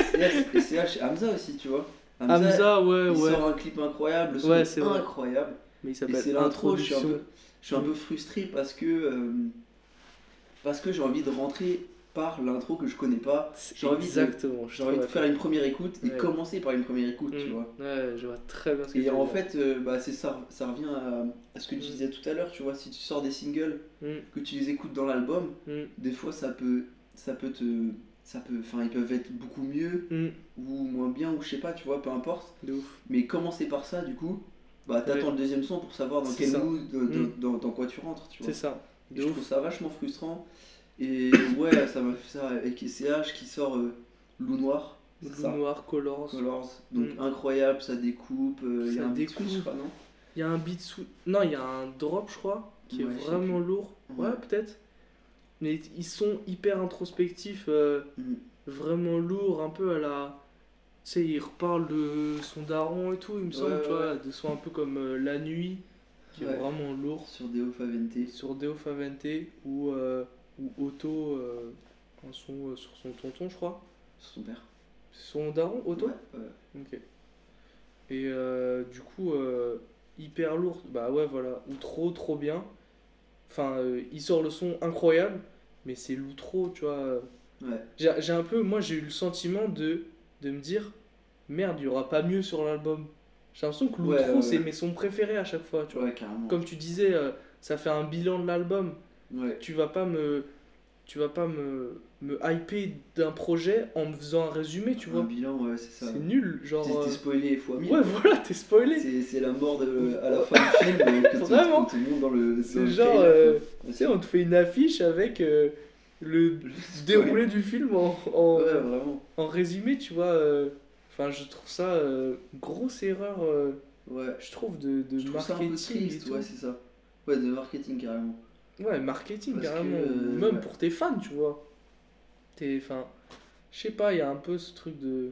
SCH, Hamza aussi, tu vois. Hamza, ouais, il ouais. sort un clip incroyable, le son Ouais, est c'est incroyable. Mais il s'appelle c'est l'intro, je suis un peu, je suis un peu frustré parce que euh, parce que j'ai envie de rentrer par l'intro que je connais pas. J'ai envie de- Exactement. J'ai envie de faire une première écoute et Ouais. commencer par une première écoute, tu Mm. vois. Ouais, je vois très bien ce que tu Et en fait, euh, bah, c'est ça, ça revient à, à ce que tu Mm. disais tout à l'heure, tu vois. Si tu sors des singles, Mm, que tu les écoutes dans l'album, des fois ça peut, ça peut te, ça peut, enfin ils peuvent être beaucoup mieux ou moins bien ou je sais pas, tu vois, peu importe. de ouf. Mais commencer par ça, du coup, bah t'attends Ouais. le deuxième son pour savoir dans quel ça. mood, dans, dans- dans quoi tu rentres, tu vois. C'est ça. De je ouf. trouve ça vachement frustrant. Et ouais, ça m'a fait ça avec SCH qui sort euh, Loup Noir. ça Noir, Colors. Colors. Donc Mm. incroyable, ça découpe. euh, Il y a un découpe. switch, je crois, non Il y a un beat sous. Non, il y a un drop, je crois, qui Ouais, est vraiment lourd. Ouais, Ouais. peut-être. Mais ils sont hyper introspectifs, euh, Mm. vraiment lourds, un peu à la. Tu sais, il reparle de son daron et tout, il me semble, Ouais, tu vois, de son un peu comme euh, La Nuit. Qui Ouais. est vraiment lourd. Sur Deo Favente. Sur Deo Favente ou, euh, ou Otto, euh, un son euh, sur son tonton, je crois. Sur son père. Son daron, Otto Ouais, ouais. Ok. Et euh, du coup, hyper lourd. Bah ouais, voilà. Ou trop, trop bien. Enfin, il sort le son incroyable, mais c'est l'outro, tu vois. Ouais. J'ai un peu, moi j'ai eu le sentiment de, de me dire, merde, il y aura pas mieux sur l'album. J'ai l'impression que l'outro, Ouais, c'est mes sons préférés à chaque fois, tu vois. Ouais, carrément. Comme tu disais, euh, ça fait un bilan de l'album. Ouais. Tu vas pas me, tu vas pas me, me hyper d'un projet en me faisant un résumé, tu Un vois. bilan, ouais, c'est ça. C'est nul, genre. T'es- euh, spoilé fois mille. Ouais, voilà, t'es spoilé. C'est la mort de, à la fin du film euh, que Vraiment. tout le monde dans le. C'est genre, euh. Tu sais, on te fait une affiche avec euh, le déroulé du film en, en, Ouais, en résumé, tu vois. euh, Enfin, je trouve ça euh, grosse erreur, euh, Ouais. je trouve, de, de Je trouve ça un peu marketing. triste, ouais, c'est ça. Ouais, de marketing carrément. Ouais, marketing Parce carrément. que, euh, même ouais. pour tes fans, tu vois. T'es, enfin, je sais pas, il y a un peu ce truc de.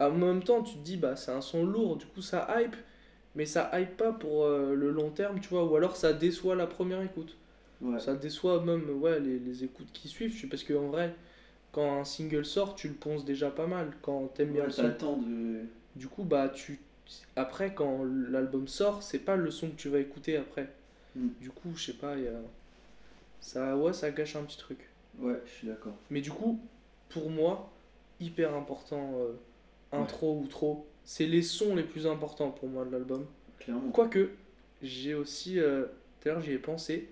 En même temps, tu te dis, bah, c'est un son lourd, du coup, ça hype, mais ça hype pas pour euh, le long terme, tu vois, ou alors ça déçoit la première écoute. Ouais. Ça déçoit même ouais, les, les écoutes qui suivent, tu- parce qu'en vrai, quand un single sort, tu le ponces déjà pas mal, quand t'aimes bien le son. le temps de. Du coup, bah, tu. Après, quand l'album sort, c'est pas le son que tu vas écouter après. Mm. Du coup, je sais pas, y a. Ça, ouais, ça gâche un petit truc. Ouais, je suis d'accord. Mais du coup, pour moi, hyper important, euh, intro ou trop, c'est les sons les plus importants pour moi de l'album. Clairement. Quoique, j'ai aussi, euh, tout à l'heure j'y ai pensé,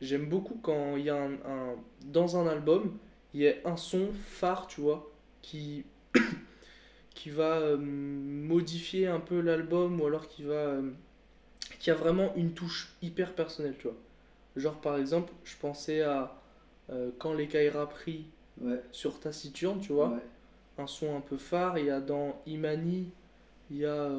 j'aime beaucoup quand il y a un, un- dans un album, il y a un son phare, tu vois, qui, qui va euh, modifier un peu l'album ou alors qui va, euh, qui a vraiment une touche hyper personnelle, tu vois. Genre par exemple, je pensais à euh, quand les Kaira pris Ouais. sur Taciturne, tu vois Ouais. un son un peu phare. Il y a dans Imani, il y a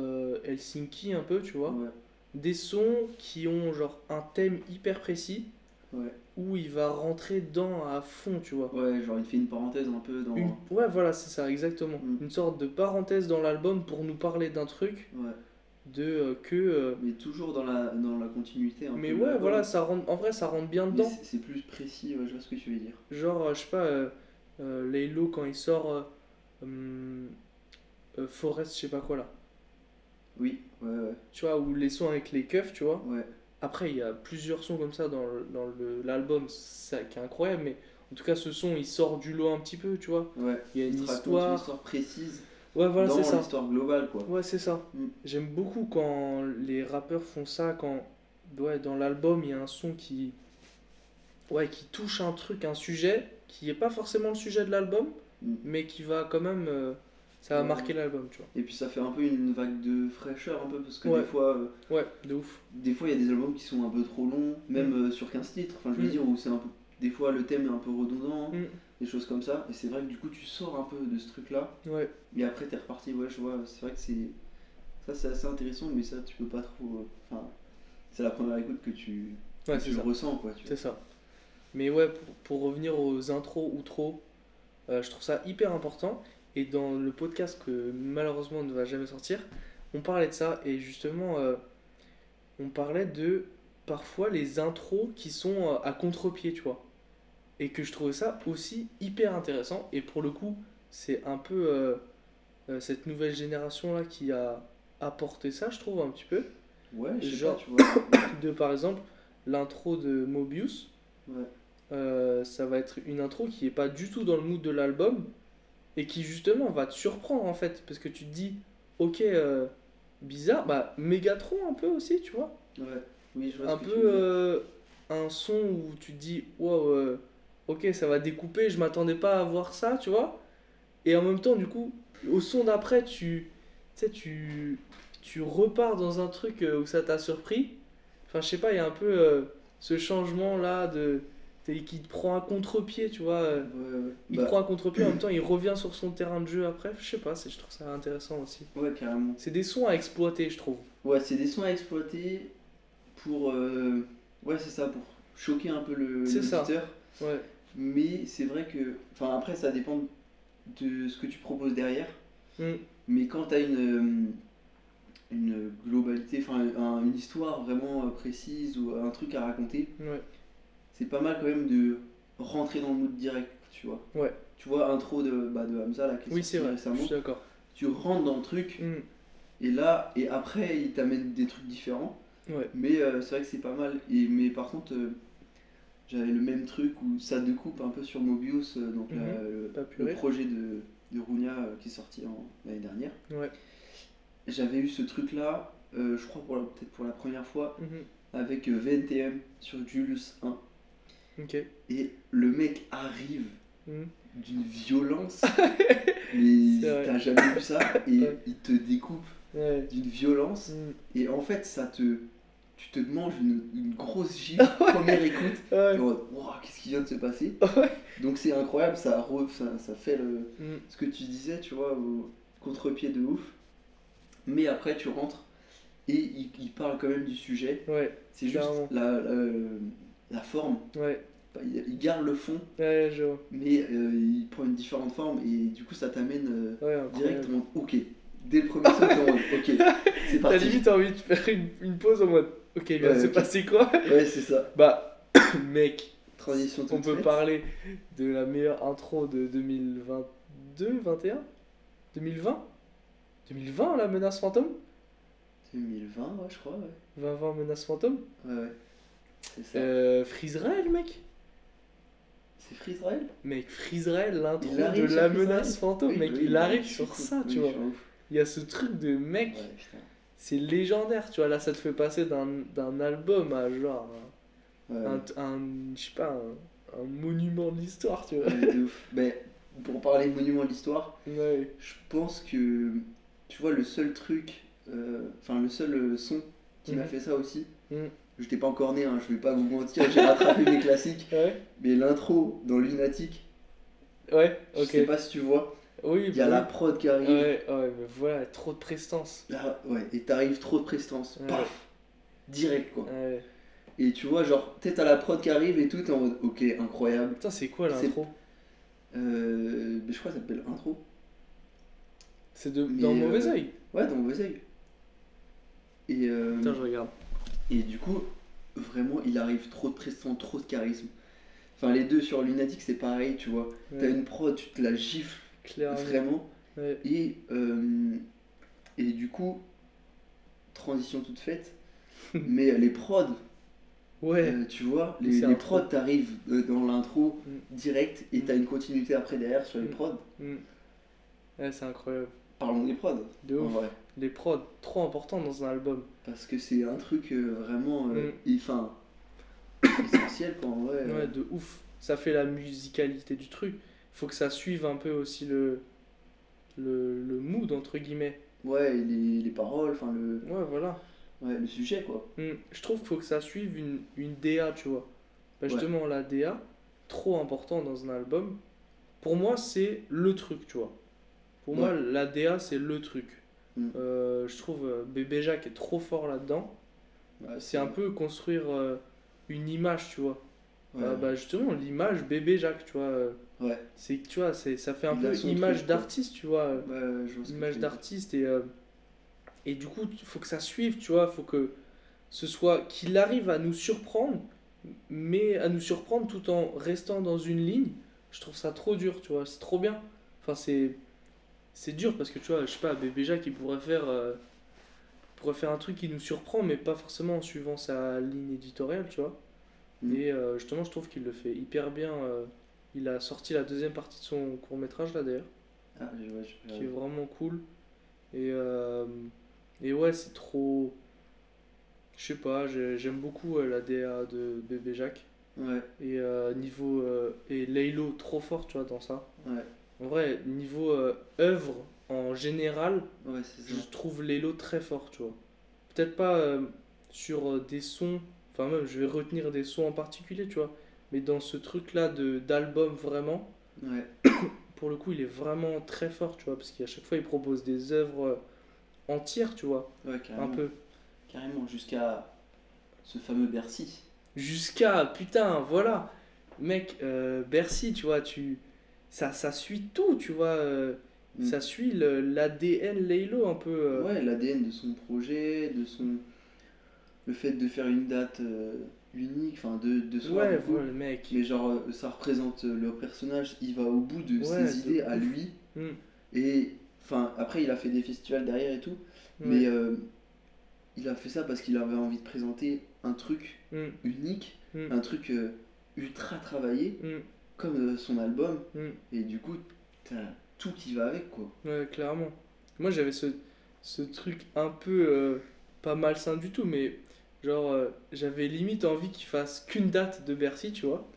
Helsinki un peu, tu vois. Ouais. Des sons qui ont genre un thème hyper précis Ouais. où il va rentrer dedans à fond, tu vois. Ouais, genre il fait une parenthèse un peu dans. Une- Ouais, voilà, c'est ça, exactement. Mm. Une sorte de parenthèse dans l'album pour nous parler d'un truc Ouais. de euh, que. euh, Mais toujours dans la, dans la continuité. Un mais peu ouais, l'album. voilà, ça rentre, en vrai, ça rentre bien dedans. c'est- plus précis, ouais, je vois ce que tu veux dire. Genre, euh, je sais pas, euh, euh, Laylo quand il sort euh, euh, Forest, je sais pas quoi là. Oui, ouais, ouais. Tu vois, ou les sons avec les keufs, tu vois. Ouais. Après, il y a plusieurs sons comme ça dans l'album, ça qui est incroyable, mais en tout cas, ce son il sort du lot un petit peu, tu vois. Ouais. Il y a une histoire. une histoire précise Ouais, voilà, c'est dans ça. l'histoire globale, quoi. Ouais, c'est ça. Mm. J'aime beaucoup quand les rappeurs font ça, quand ouais, dans l'album il y a un son qui. Ouais, qui touche un truc, un sujet, qui est pas forcément le sujet de l'album, Mm. mais qui va quand même. euh, ça Ouais. marquer l'album, tu vois. Et puis ça fait un peu une vague de fraîcheur, un peu, parce que Ouais. des fois, euh, Ouais, de ouf. des fois il y a des albums qui sont un peu trop longs, même euh, sur 15 titres. Enfin, je veux Mm. dire, où c'est un peu. Des fois, le thème est un peu redondant, Mm. des choses comme ça. Et c'est vrai que du coup, tu sors un peu de ce truc-là. Ouais, Et après, t'es reparti. Ouais, je vois. C'est vrai que c'est. Ça, c'est assez intéressant, mais ça, tu peux pas trop. euh, Enfin, c'est la première écoute que tu, ouais que tu ça. ressens, quoi. C'est ça. Mais ouais, pour, pour revenir aux intros ou trop, euh, je trouve ça hyper important. Et dans le podcast que malheureusement ne va jamais sortir, on parlait de ça. Et justement, euh, on parlait de parfois les intros qui sont euh, à contre-pied, tu vois. Et que je trouvais ça aussi hyper intéressant. Et pour le coup, c'est un peu euh, euh, cette nouvelle génération-là qui a apporté ça, je trouve, un petit peu. Ouais, je sais Genre- pas, tu vois. De par exemple, l'intro de Mobius. Ouais. Euh, ça va être une intro qui est pas du tout dans le mood de l'album et qui justement va te surprendre en fait. Parce que tu te dis ok euh, bizarre bah Megatron un peu aussi tu vois. Ouais. Oui, je vois un ce que peu tu euh, un son où tu te dis wow euh, ok ça va découper je m'attendais pas à voir ça tu vois. Et en même temps du coup au son d'après tu sais tu tu repars dans un truc où ça t'a surpris. Enfin je sais pas il y a un peu euh, ce changement là de t'es- qui te prend à contre-pied tu vois euh, Ouais, ouais. il Bah, prend à contre-pied en même temps il revient sur son terrain de jeu après je sais pas c'est je trouve ça intéressant aussi ouais, carrément. c'est des sons à exploiter je trouve Ouais, c'est des sons à exploiter pour. euh, Ouais, c'est ça, pour choquer un peu le C'est ça. ouais Mais c'est vrai que. Enfin, après, ça dépend de ce que tu proposes derrière. Mm. Mais quand tu as une, euh, une globalité, enfin un- une l'histoire vraiment précise ou un truc à raconter, Ouais. C'est pas mal quand même de rentrer dans le mood direct, tu vois. Ouais. Tu vois, intro de, bah, de Hamza là, qui Oui, c'est vrai, je récemment. suis d'accord. Tu rentres dans le truc, Mm. et là, et après, il t'amène des trucs différents. Ouais. Mais euh, c'est vrai que c'est pas mal. Et, mais par contre, euh, j'avais le même truc où ça découpe un peu sur Mobius, euh, donc Mhm. la- le, projet de, de Runia qui est sorti l'année dernière. Ouais. J'avais eu ce truc là, je crois peut-être pour la première fois, Mhm. avec VNTM sur Julius 1. Et le mec arrive Mhm. d'une violence, mais t'as jamais vu ça, et Ouais. il te découpe Ouais. d'une violence, Mm. et en fait ça te... Tu te manges une, une grosse gifle, première écoute, Wow, qu'est-ce qui vient de se passer. Donc c'est incroyable, ça, re- ça, ça fait le, Mm. ce que tu disais, tu vois, au contre-pied de ouf. Mais après, tu rentres et il, il parle quand même du sujet. C'est juste la, la forme. Ouais. Il, garde le fond, Ouais, je vois. mais euh, il prend une différente forme et du coup, ça t'amène euh, Ouais, direct incroyable. en mode, ok. Dès le premier mode, ok, c'est T'as limite envie de faire une, une pause en mode Ok, il vient de se passer quoi? Ouais, c'est ça. Bah, mec, Transition on peut parler de la meilleure intro de 2022, 21 2020 2020 la menace fantôme? 2020, ouais, je crois, ouais. 2020 menace fantôme? Ouais, ouais. C'est ça. euh, mec C'est Free Israel Mec, Freezerail, l'intro de la menace fantôme, Oui, mec, oui, il oui, arrive sur ça, tu vois. Il y a ce truc de mec, Ouais, c'est légendaire, tu vois. Là, ça te fait passer d'un d'un album à genre Ouais, un, un, je sais pas, un, un monument de l'histoire, tu vois. ouais, de ouf. Mais pour parler monument de l'histoire, je pense que tu vois le seul truc, euh, enfin le seul euh, son qui m'a Mhm. fait ça aussi. Mhm. J'étais pas encore né, hein, je vais pas vous mentir, j'ai rattrapé mes classiques. Ouais, Mais l'intro dans Lunatic, ouais, je ok. sais pas si tu vois, Oui, il y a bah la prod qui arrive. Ouais, ouais, mais voilà, trop de prestance. Là, ouais, et t'arrives trop de prestance, Ouais. paf, direct quoi. Ouais. Et tu vois, genre, peut-être à la prod qui arrive et tout, t'es en mode, ok, incroyable. Putain, c'est quoi l'intro? Euh, je crois que ça s'appelle intro. C'est de dans euh, Mauvais Oeil? Ouais, dans Mauvais Oeil. Et, euh, Putain, je regarde. Et du coup, vraiment, il arrive trop de prestance, trop de charisme. Enfin, les deux sur Lunatic, c'est pareil, tu vois. T'as une prod, tu te la gifles clairement. vraiment. Ouais. Et, euh, et du coup, transition toute faite. mais les prods, Ouais. euh, tu vois, les, prods, t'arrives euh, dans l'intro Mm. direct et Mm. t'as une continuité après derrière sur les Mm. prods. Mm. Ouais, c'est incroyable. Parlons des prods, De en ouf. vrai. Les prods, trop importants dans un album. Parce que c'est un truc euh, vraiment. euh, Mm. essentiel, quoi, en vrai. Ouais, de ouf. Ça fait la musicalité du truc. Faut que ça suive un peu aussi le, le, le mood, entre guillemets. Ouais, les, les paroles, enfin, le, Ouais, voilà. ouais, le sujet, quoi. Hmm, Je trouve qu'il faut que ça suive une, une DA, tu vois. Bah, Ouais. justement, la DA, trop important dans un album. Pour moi, c'est le truc, tu vois. Pour moi, la DA, c'est le truc. Mm. Euh, je trouve euh, Bébé Jacques est trop fort là-dedans. Ouais, C'est un peu construire euh, une image, tu vois. Ouais, Euh, bah, justement, l'image Bébé Jacques, tu vois. euh, ouais. C'est tu vois, c'est ça fait un Il a peu image d'artiste, tu vois. euh, je image d'artiste et euh, et du coup il faut que ça suive tu vois faut que ce soit qu'il arrive à nous surprendre mais à nous surprendre tout en restant dans une ligne je trouve ça trop dur tu vois c'est trop bien enfin c'est c'est dur parce que tu vois je sais pas bébé Jacques il pourrait faire euh, pourrait faire un truc qui nous surprend mais pas forcément en suivant sa ligne éditoriale tu vois Mm. et euh, justement je trouve qu'il le fait hyper bien euh, il a sorti la deuxième partie de son court métrage là d'ailleurs Ah, je vois, je qui est vraiment cool. Et, et ouais, c'est trop. Je sais pas, j'ai- j'aime beaucoup la DA de Bébé Jacques. Ouais, Et niveau. et Laylo, trop fort, tu vois, dans ça. ouais, En vrai, niveau euh, œuvre en général, ouais, je trouve Laylo très fort, tu vois. Peut-être pas euh, sur euh, des sons, enfin même, je vais retenir des sons en particulier, tu vois. Mais dans ce truc-là de- d'album, vraiment, Ouais, pour le coup, il est vraiment très fort, tu vois, parce qu'à chaque fois, il propose des œuvres entières, tu vois, ouais, un peu. Carrément, jusqu'à ce fameux Bercy. Jusqu'à, putain, voilà, mec, euh, Bercy, tu vois, tu, ça, ça suit tout, tu vois, euh, Mm. ça suit le- l'ADN Laylo un peu. euh. Ouais, l'ADN de son projet, de son. le fait de faire une date euh, unique, enfin deux, deux soirs. Ouais, voilà, le mec. Mais genre, euh, ça représente le personnage, il va au bout de Ouais, ses de idées à lui. Mm. Et enfin, après, il a fait des festivals derrière et tout. Ouais. Mais il a fait ça parce qu'il avait envie de présenter un truc Mm, unique, Mm. un truc euh, ultra travaillé, mm, comme euh, son album. mm. Et du coup, t'as tout qui va avec, quoi. Ouais, clairement. Moi, j'avais ce, ce truc un peu euh, pas malsain du tout, mais genre, euh, j'avais limite envie qu'il fasse qu'une date de Bercy, tu vois.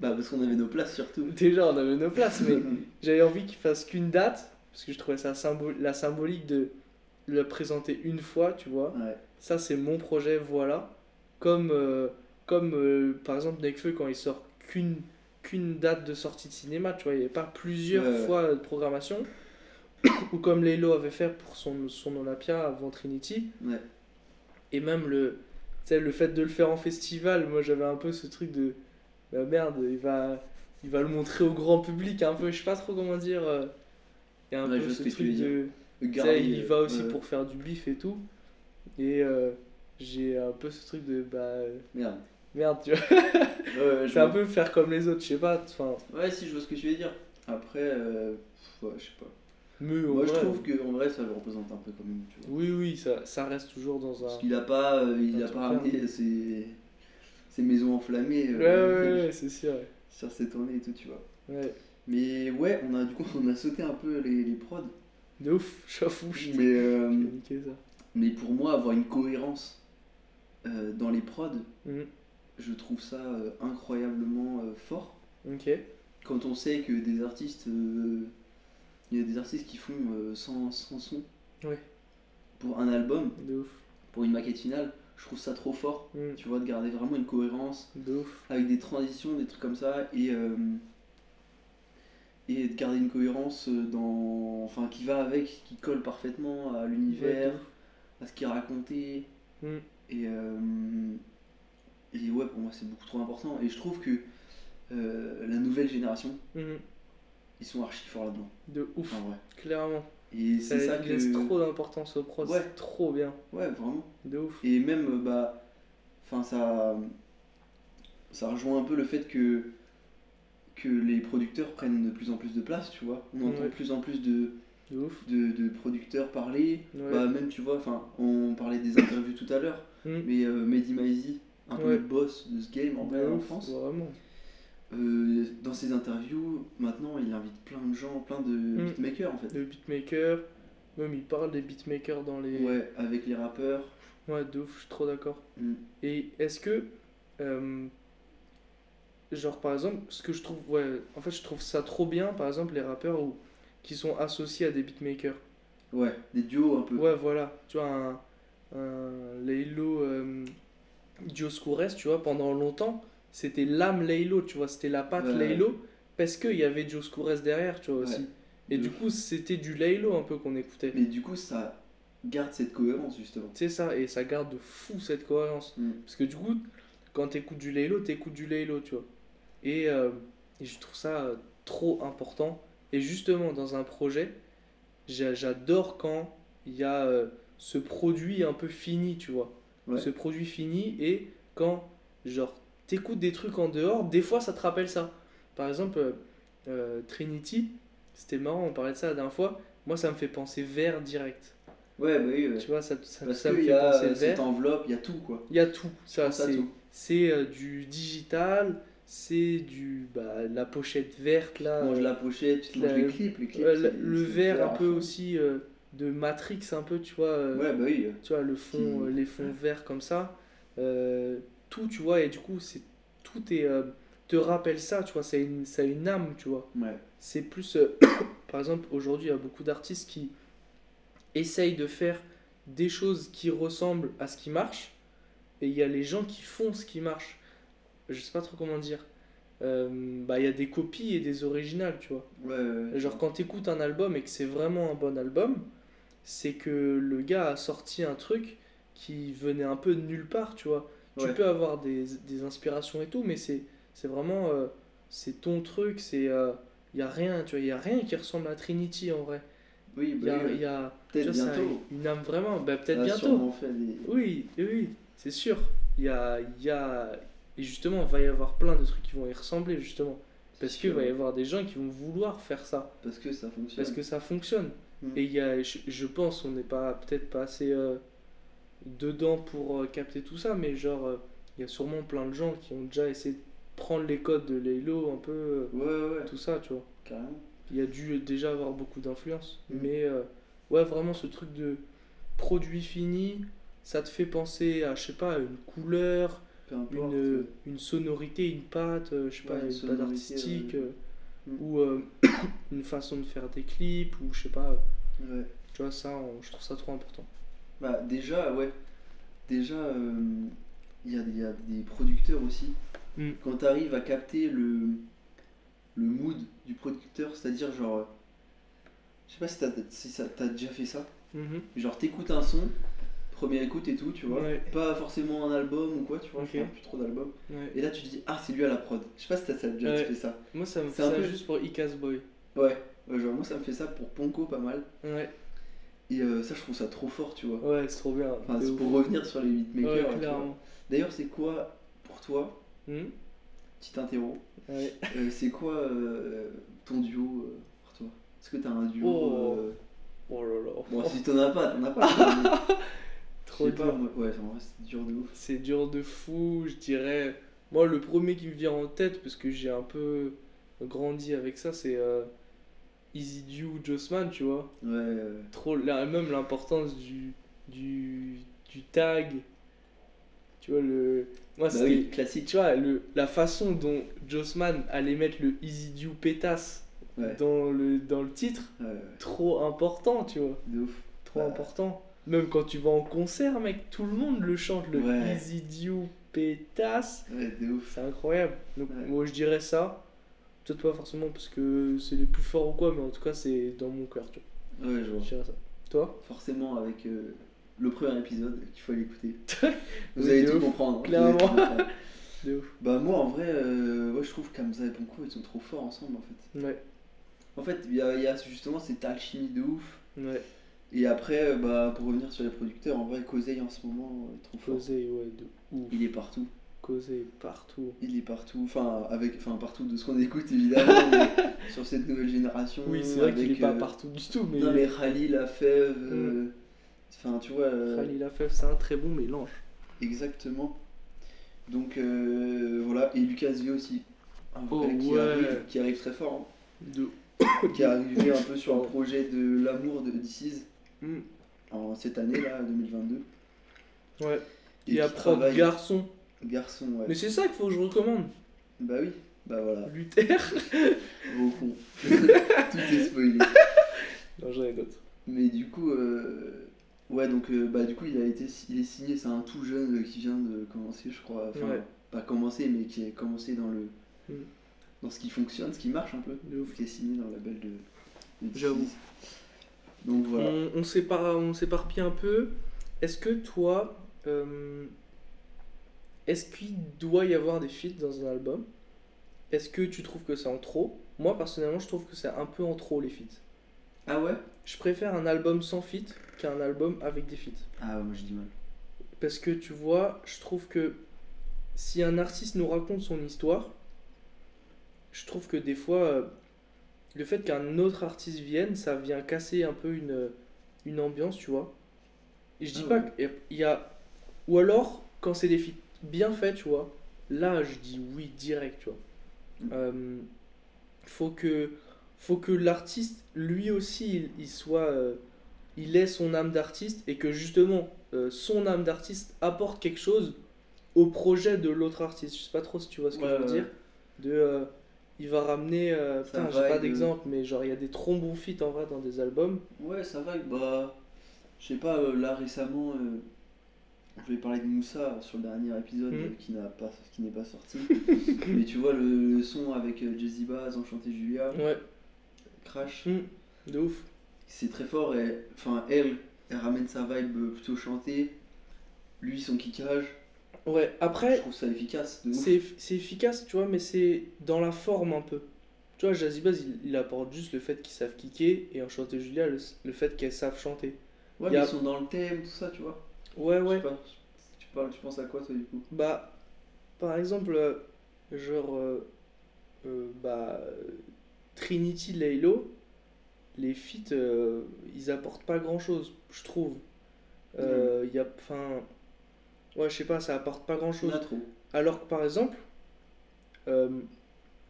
Bah, parce qu'on avait nos places surtout. Déjà, on avait nos places, mais j'avais envie qu'il fasse qu'une date, parce que je trouvais ça la symbolique de le présenter une fois, tu vois. ouais. Ça, c'est mon projet, voilà. Comme, euh, comme par exemple, Nekfeu, quand il sort qu'une qu'une date de sortie de cinéma, tu vois, il n'y avait pas plusieurs Ouais, fois de programmation. Ou comme Lelo avait fait pour son, son Olympia avant Trinity. Ouais. Et même le, le fait de le faire en festival, moi j'avais un peu ce truc de bah merde, il va, il va le montrer au grand public un peu, je sais pas trop comment dire. euh, Il y a un Ouais, peu ce truc de. Il y va aussi pour faire du bif et tout. Et euh, j'ai un peu ce truc de bah Merde. Merde, tu vois. Ouais, C'est un peu faire comme les autres, je sais pas. Ouais, si, je vois ce que tu veux dire. Après, euh, ouais, je sais pas. mais Moi, je trouve qu'en vrai, ça le représente un peu quand même, tu vois. Oui, oui, ça, ça reste toujours dans Parce un. qu'il a pas, euh, il a pas ramené ses, ses maisons enflammées Ouais, euh, ouais, ouais, c'est sûr. sur ses tournées et tout, tu vois. Ouais. Mais ouais, on a du coup, on a sauté un peu les, les prods. De ouf, je Mais, euh, ça. mais pour moi, avoir une cohérence euh, dans les prods, Mhm. Je trouve ça euh, incroyablement euh, fort. Ok. Quand on sait que des artistes, euh, il y a des artistes qui font euh, sans, sans son Ouais. pour un album, De ouf. pour une maquette finale, je trouve ça trop fort. Mhm. Tu vois, de garder vraiment une cohérence De ouf. avec des transitions, des trucs comme ça, et, et de garder une cohérence dans, enfin, qui va avec, qui colle parfaitement à l'univers, Ouais, à ce qui est raconté. Mhm. Et, euh, et ouais, pour moi, c'est beaucoup trop important. Et je trouve que euh, la nouvelle génération, Mhm. ils sont archi forts là-dedans, De ouf, clairement. Et c'est ça il laisse que. trop d'importance au prod, Ouais. c'est trop bien. Ouais, vraiment. De ouf. Et même, euh, bah, enfin, ça, ça rejoint un peu le fait que, que les producteurs prennent de plus en plus de place, tu vois. On entend Ouais. de plus en plus de, De ouf. de, de producteurs parler. Ouais. Bah, même, tu vois, enfin, on parlait des interviews tout à l'heure, Mhm. mais euh, Mehdi Maizi, un peu Ouais. le boss de ce game en De vrai en France, euh, dans ses interviews, maintenant, il invite plein de gens, plein de Mm. beatmakers en fait. Le beatmaker, même il parle des beatmakers dans les. Ouais, avec les rappeurs. Ouais, de ouf, je suis trop d'accord. Mm. Et est-ce que. euh, genre, par exemple, ce que je trouve. Ouais, en fait, je trouve ça trop bien, par exemple, les rappeurs où, qui sont associés à des beatmakers. Ouais, des duos un peu. Ouais, voilà. Tu vois, un, un euh, Dioscures, tu vois, pendant longtemps, c'était l'âme Laylo, tu vois, c'était la patte Ouais. Laylo, parce qu'il y avait Dioscures derrière, tu vois, Ouais. aussi. Et du coup, c'était du Laylo un peu qu'on écoutait. Mais du coup, ça garde cette cohérence justement. C'est ça, et ça garde de fou cette cohérence. Mm. Parce que du coup, quand t'écoutes du Laylo, t'écoutes du Laylo, tu vois. Et, euh, et je trouve ça euh, trop important. Et justement, dans un projet, j'a- j'adore quand il y a euh, ce produit un peu fini, tu vois. Ouais. Ce produit fini, et quand, genre, t'écoutes des trucs en dehors, des fois ça te rappelle ça. Par exemple, euh, euh, Trinity, c'était marrant, on parlait de ça la dernière fois. Moi, ça me fait penser vert direct. Ouais, bah oui, ouais. Tu vois, ça, ça, Parce ça me qu'il y fait a penser euh, cette vert. enveloppe, il y a tout quoi. Il y a tout. Ça, c'est, c'est euh, du digital, c'est du bah, la pochette verte là. Manges euh, la pochette, tu te la- manges les clips, les clips. euh, le- le vert vert un peu aussi euh, de Matrix un peu, tu vois. euh, Ouais, bah oui. Tu vois le fond, euh, les fonds verts comme ça. euh, tout, tu vois, et du coup c'est tout est te rappelle ça, tu vois. Une, ça a une âme, tu vois. Ouais. C'est plus, euh, par exemple, aujourd'hui, il y a beaucoup d'artistes qui essayent de faire des choses qui ressemblent à ce qui marche, et il y a les gens qui font ce qui marche. Je sais pas trop comment dire. Euh, bah, il y a des copies et des originales, tu vois. Ouais, ouais, ouais. Genre, quand tu écoutes un album et que c'est vraiment un bon album, c'est que le gars a sorti un truc qui venait un peu de nulle part, tu vois. Tu peux avoir des, des inspirations et tout, mais c'est vraiment. euh, c'est ton truc, c'est. Il y a rien, tu vois. Il y a rien qui ressemble à Trinity en vrai. Oui, Il y bah a, oui. y a- Peut-être ça une âme vraiment. Bah, peut-être bientôt. sûrement fait des- Oui, oui, c'est sûr. Il y a, il y a. Et justement, il va y avoir plein de trucs qui vont y ressembler, justement. Parce qu'il va y avoir des gens qui vont vouloir faire ça. Parce que ça fonctionne. Parce que ça fonctionne. Mm. Et y a, je, je pense, on n'est pas peut-être pas assez euh, dedans pour euh, capter tout ça, mais genre, euh, il y a sûrement plein de gens qui ont déjà essayé de prendre les codes de Laylo, un peu, Ouais, ouais, tout ça, tu vois. carrément. Il y a dû déjà avoir beaucoup d'influence. Mm. Mais ouais, vraiment ce truc de produit fini, ça te fait penser à, je sais pas, une couleur, importe. une, une sonorité, une patte, je sais Ouais, pas, une une patte artistique, ouais. Ou euh, une façon de faire des clips, ou je sais pas, Ouais. tu vois, ça, on- je trouve ça trop important. Bah, déjà, ouais. Déjà, euh, il y, a, il y a des producteurs aussi. Mm. Quand tu arrives à capter le, le mood du producteur, c'est-à-dire, genre. euh, Je sais pas si t'as si ça- t'as déjà fait ça. Mhm. Genre, t'écoutes un son, première écoute et tout, tu vois. Ouais. Pas forcément un album ou quoi, tu vois. Ok. Je plus trop d'albums. Ouais. Et là, tu te dis, ah, c'est lui à la prod. Je sais pas si t'as déjà Ouais. fait ça. Moi, ça me C'est fait un ça peu- juste pour Icas Boy. Ouais. Genre, moi, ça me fait ça pour Ponko pas mal. Ouais, Et euh, ça, je trouve ça trop fort, tu vois. ouais c'est trop bien. Enfin, c'est pour revenir sur les beatmakers. D'ailleurs, c'est quoi pour toi, Hmm petit interro, Ouais. euh, c'est quoi euh, ton duo pour toi? Est-ce que t'as un duo Oh. Oh là là. Bon, si t'en as pas, t'en as pas. Trop pas, dur. moi- Ouais, c'est dur de ouf. C'est dur de fou, je dirais. Moi, le premier qui me vient en tête, parce que j'ai un peu grandi avec ça, c'est euh, Easy Dew Jossman, tu vois. Ouais, Trop, là, même l'importance du, du, du tag. Tu vois, le. Moi, bah c'était. oui, classique. Tu vois, le, la façon dont Jossman allait mettre le Easy Dew pétasse Ouais, dans, le, dans le titre, ouais, ouais, trop important, tu vois. de ouf. Trop Bah. important. Même quand tu vas en concert, mec, tout le monde le chante, le Ouais. Easy Dew pétasse. Ouais, de ouf. C'est incroyable. Donc, Ouais. moi, je dirais ça. Peut-être pas forcément parce que c'est les plus forts ou quoi, mais en tout cas, c'est dans mon cœur, tu vois. Ouais, je vois. Je dirais ça. Toi? Forcément, avec euh, le premier épisode qu'il faut aller écouter. Vous Oui, allez de tout ouf, comprendre. hein, clairement. vous allez tout comprendre. De ouf. Bah, moi, en vrai, euh, ouais, je trouve qu'Amza et Ponko, ils sont trop forts ensemble, en fait. Ouais. En fait, il y y a justement cette alchimie de ouf. Ouais. Et après, euh, bah, pour revenir sur les producteurs, en vrai, Kosei en ce moment est trop fort. Ouais, de ouf. Il est partout. Causer partout. Il est partout. Enfin, avec, enfin partout de ce qu'on écoute, évidemment. sur cette nouvelle génération. Oui, c'est vrai qu'il est pas euh, partout du tout, mais. Non, mais Khalil, la fève. euh, Enfin, tu vois. euh, Khalil Lafèvre, c'est un très bon mélange. Exactement. Donc, euh, voilà. Et Lucas V aussi. Un Oh, vrai qui, ouais. arrive, qui arrive très fort. De hein. qui est arrivé un peu sur Oh. projet de l'amour de DC's En cette année, là, 2022. Ouais. Et Il y a qui Prod travaille- Garçon. Garçon, ouais. Mais c'est ça qu'il faut que je recommande. Bah oui, bah voilà, Luther. gros con. Tout est spoilé. Non, j'en ai d'autres. Mais du coup, euh, ouais, donc euh, bah du coup, il a été, il est signé, c'est un tout jeune euh, qui vient de commencer, je crois. Enfin, Ouais. pas commencer, mais qui a commencé dans le, Mm. dans ce qui fonctionne, ce qui marche un peu. Qui est signé dans le label de. de J'avoue. Donc voilà. On, on sépare, on s'éparpille un peu. Est-ce que toi, euh, est-ce qu'il doit y avoir des feats dans un album? Est-ce que tu trouves que c'est en trop? Moi personnellement, je trouve que c'est un peu en trop les feats. Ah ouais? Je préfère un album sans feat qu'un album avec des feats. Ah ouais, moi j'ai du mal. Parce que tu vois, je trouve que si un artiste nous raconte son histoire, je trouve que des fois, euh, le fait qu'un autre artiste vienne, ça vient casser un peu une, une ambiance, tu vois. Et je dis Ah pas ouais. qu'il y a. Ou alors, quand c'est des feats bien faits, tu vois, là, je dis oui direct, tu vois. Mm. Euh, faut que, faut que l'artiste, lui aussi, il, il soit. euh, il ait son âme d'artiste et que justement, euh, son âme d'artiste apporte quelque chose au projet de l'autre artiste. Je sais pas trop si tu vois ce que Ouais, je veux ouais. dire. De, il va ramener. euh, putain, j'ai pas d'exemple, mais genre, il y a des trombons feats en vrai dans des albums. Ouais, ça va. Bah, je sais pas, euh, là récemment, euh, je vais parler de Moussa sur le dernier épisode euh, qui n'a pas, qui n'est pas sorti. Mais tu vois le, le son avec euh, Jazzy Bass, Enchanté Julia, Ouais, Crash, Hmm, de ouf. c'est très fort. Et enfin, elle, elle ramène sa vibe plutôt chantée. Lui, son kickage, Ouais, je après, trouve ça efficace. C'est c'est efficace, tu vois, mais c'est dans la forme un peu. Tu vois, Jazzy Bass, il, il apporte juste le fait qu'ils savent kicker et Enchanté Julia, le, le fait qu'elles savent chanter. Ouais, a- mais ils sont dans le thème, tout ça, tu vois. Ouais, Je sais ouais. pas, tu parles, tu penses à quoi toi du coup? Bah, par exemple, euh, genre, euh, euh, bah, Trinity, Laylo, les feats, ils apportent pas grand chose, je trouve. Euh, y a, enfin, ouais, je sais pas, ça apporte pas grand chose. Alors que par exemple, euh,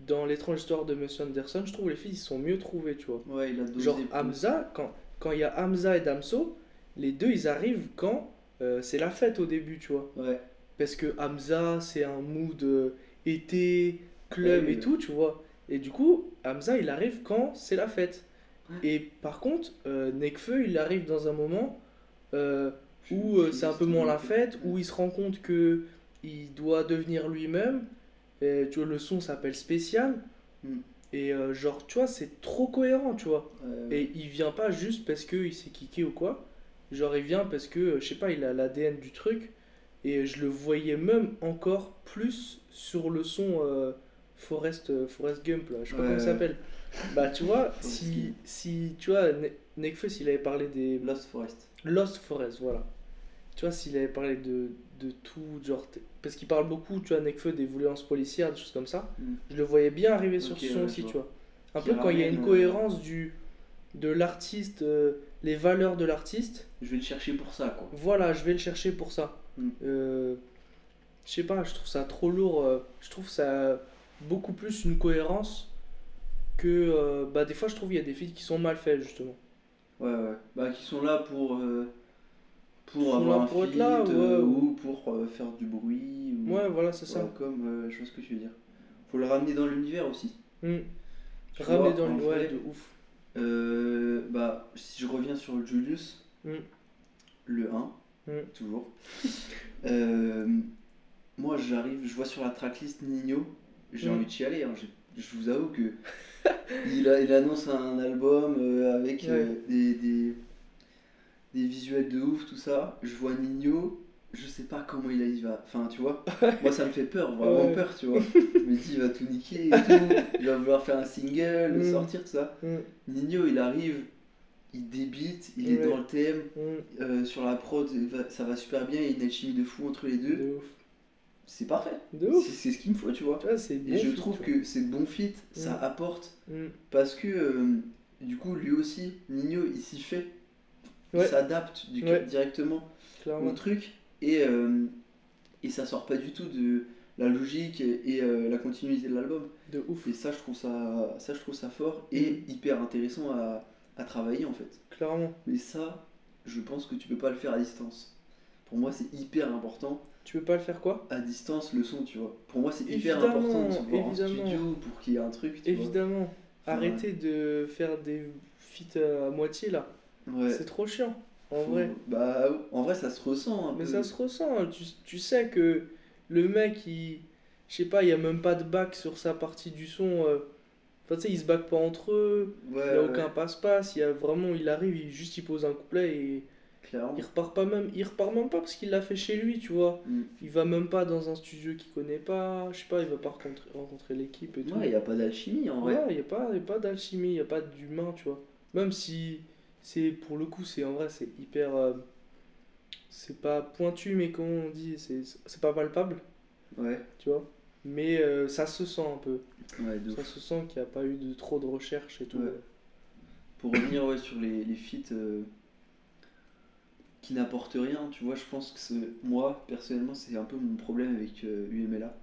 dans l'étrange histoire de Monsieur Anderson, je trouve les filles ils sont mieux trouvés, tu vois. Ouais, il a dosé. Genre plus. Hamza, quand quand il y a Hamza et Damso, les deux ils arrivent quand euh, c'est la fête au début, tu vois. Ouais. Parce que Hamza c'est un mood euh, été, club Ouais, et tout, tu vois. Et du coup, Hamza il arrive quand c'est la fête. Et par contre, euh, Nekfeu il arrive dans un moment où euh, c'est un peu moins la fête, où il se rend compte que il doit devenir lui-même. Et, tu vois, le son s'appelle spécial. Mm. Et euh, genre, tu vois, c'est trop cohérent, tu vois. Ouais, Et il vient pas juste parce qu'il s'est kické ou quoi. Genre, il vient parce que, euh, je sais pas, il a l'ADN du truc. Et je le voyais même encore plus sur le son euh, Forest, Forest Gump, là. Je sais pas Ouais, comment ça s'appelle. Bah, tu vois, si, si, tu vois, Ne- Nekfeu, s'il avait parlé des Lost Forest. Lost Forest, voilà. Tu vois, s'il avait parlé de, de tout, genre. Parce qu'il parle beaucoup, tu vois, Nekfeu, des violences policières, des choses comme ça. Mm. Je le voyais bien arriver sur ce son aussi, tu vois. Un peu quand il y a une euh, cohérence du, de l'artiste, euh, les valeurs de l'artiste. Je vais le chercher pour ça, quoi. Voilà, je vais le chercher pour ça. Mm. Euh, je sais pas, je trouve ça trop lourd. euh, je trouve ça beaucoup plus une cohérence que. bah, des fois, je trouve qu'il y a des feats qui sont mal faits, justement. Ouais, ouais. Bah, qui sont là pour. Pour avoir un pour être feat, là, euh, ouais, ou pour euh, faire du bruit. Ou... Ouais, voilà, c'est ça. comme. euh, je vois ce que tu veux dire. Faut le ramener dans l'univers aussi. Mm. Tu Ramener dans vrai, de ouf. Euh, bah, si je reviens sur Julius, Mm. le 1, Mm. toujours. Euh, moi, j'arrive, je vois sur la tracklist Nino, j'ai Mm. envie de chialer. hein, je vous avoue que il, a- il annonce un album euh, avec Ouais. des, des, des visuels de ouf, tout ça. Je vois Nino, je sais pas comment il, a- il va. Enfin, tu vois, moi ça me fait peur, vraiment Ouais. peur, tu vois. Je me dis, il va tout niquer et tout, il va vouloir faire un single, Mm. sortir, tout ça. Mm. Nino, il arrive, il débite, il est dans le thème, Mm. euh, sur la prod, ça va super bien, il y a une alchimie de fou entre les deux. De ouf. C'est parfait. De C'est ce qu'il me faut, tu vois. Tu vois, c'est Et je trouve que c'est bon fit, ça apporte, parce que euh, du coup, lui aussi, Nino, il s'y fait. Il Ouais. s'adapte Ouais. directement au truc, et, euh, et ça sort pas du tout de la logique et, et, euh, la continuité de l'album. De ouf. Et ça, je trouve ça, ça, je trouve ça fort et Mm. hyper intéressant à, à travailler en fait. Clairement. Mais ça, je pense que tu peux pas le faire à distance. Pour moi, c'est hyper important. Tu veux pas le faire quoi? À distance, le son, tu vois. Pour moi, c'est hyper important de se voir en évidemment. studio pour qu'il y ait un truc, tu Évidemment. Enfin, Arrêtez de faire des feats à moitié là. Ouais. C'est trop chiant. En Faut- vrai. Bah, en vrai, ça se ressent un Mais peu. ça se ressent. Tu, tu sais que le mec, il. Je sais pas, il y a même pas de bac sur sa partie du son. euh. Enfin, tu sais, ils se backent pas entre eux. Ouais, Il y a ouais, aucun passe-passe. Il y a vraiment. Il arrive, il, juste il pose un couplet et. clairement. Il repart pas même. Il repart même pas parce qu'il l'a fait chez lui, tu vois. Mm. Il va même pas dans un studio qu'il connaît pas. Je sais pas, il va pas rencontrer, rencontrer l'équipe et tout. Ouais, il n'y a pas d'alchimie en vrai. Ouais, il n'y a pas, y a pas d'alchimie, il n'y a pas d'humain, tu vois. Même si c'est pour le coup, c'est en vrai, c'est hyper. euh, c'est pas pointu, mais comment on dit, c'est c'est pas palpable, Ouais, tu vois. Mais euh, ça se sent un peu. ouais, de Ça ouf. se sent qu'il n'y a pas eu de trop de recherche et tout. Ouais. Pour revenir ouais, sur les, les feats euh, qui n'apportent rien, tu vois, je pense que c'est- moi, personnellement, c'est un peu mon problème avec euh, UMLA.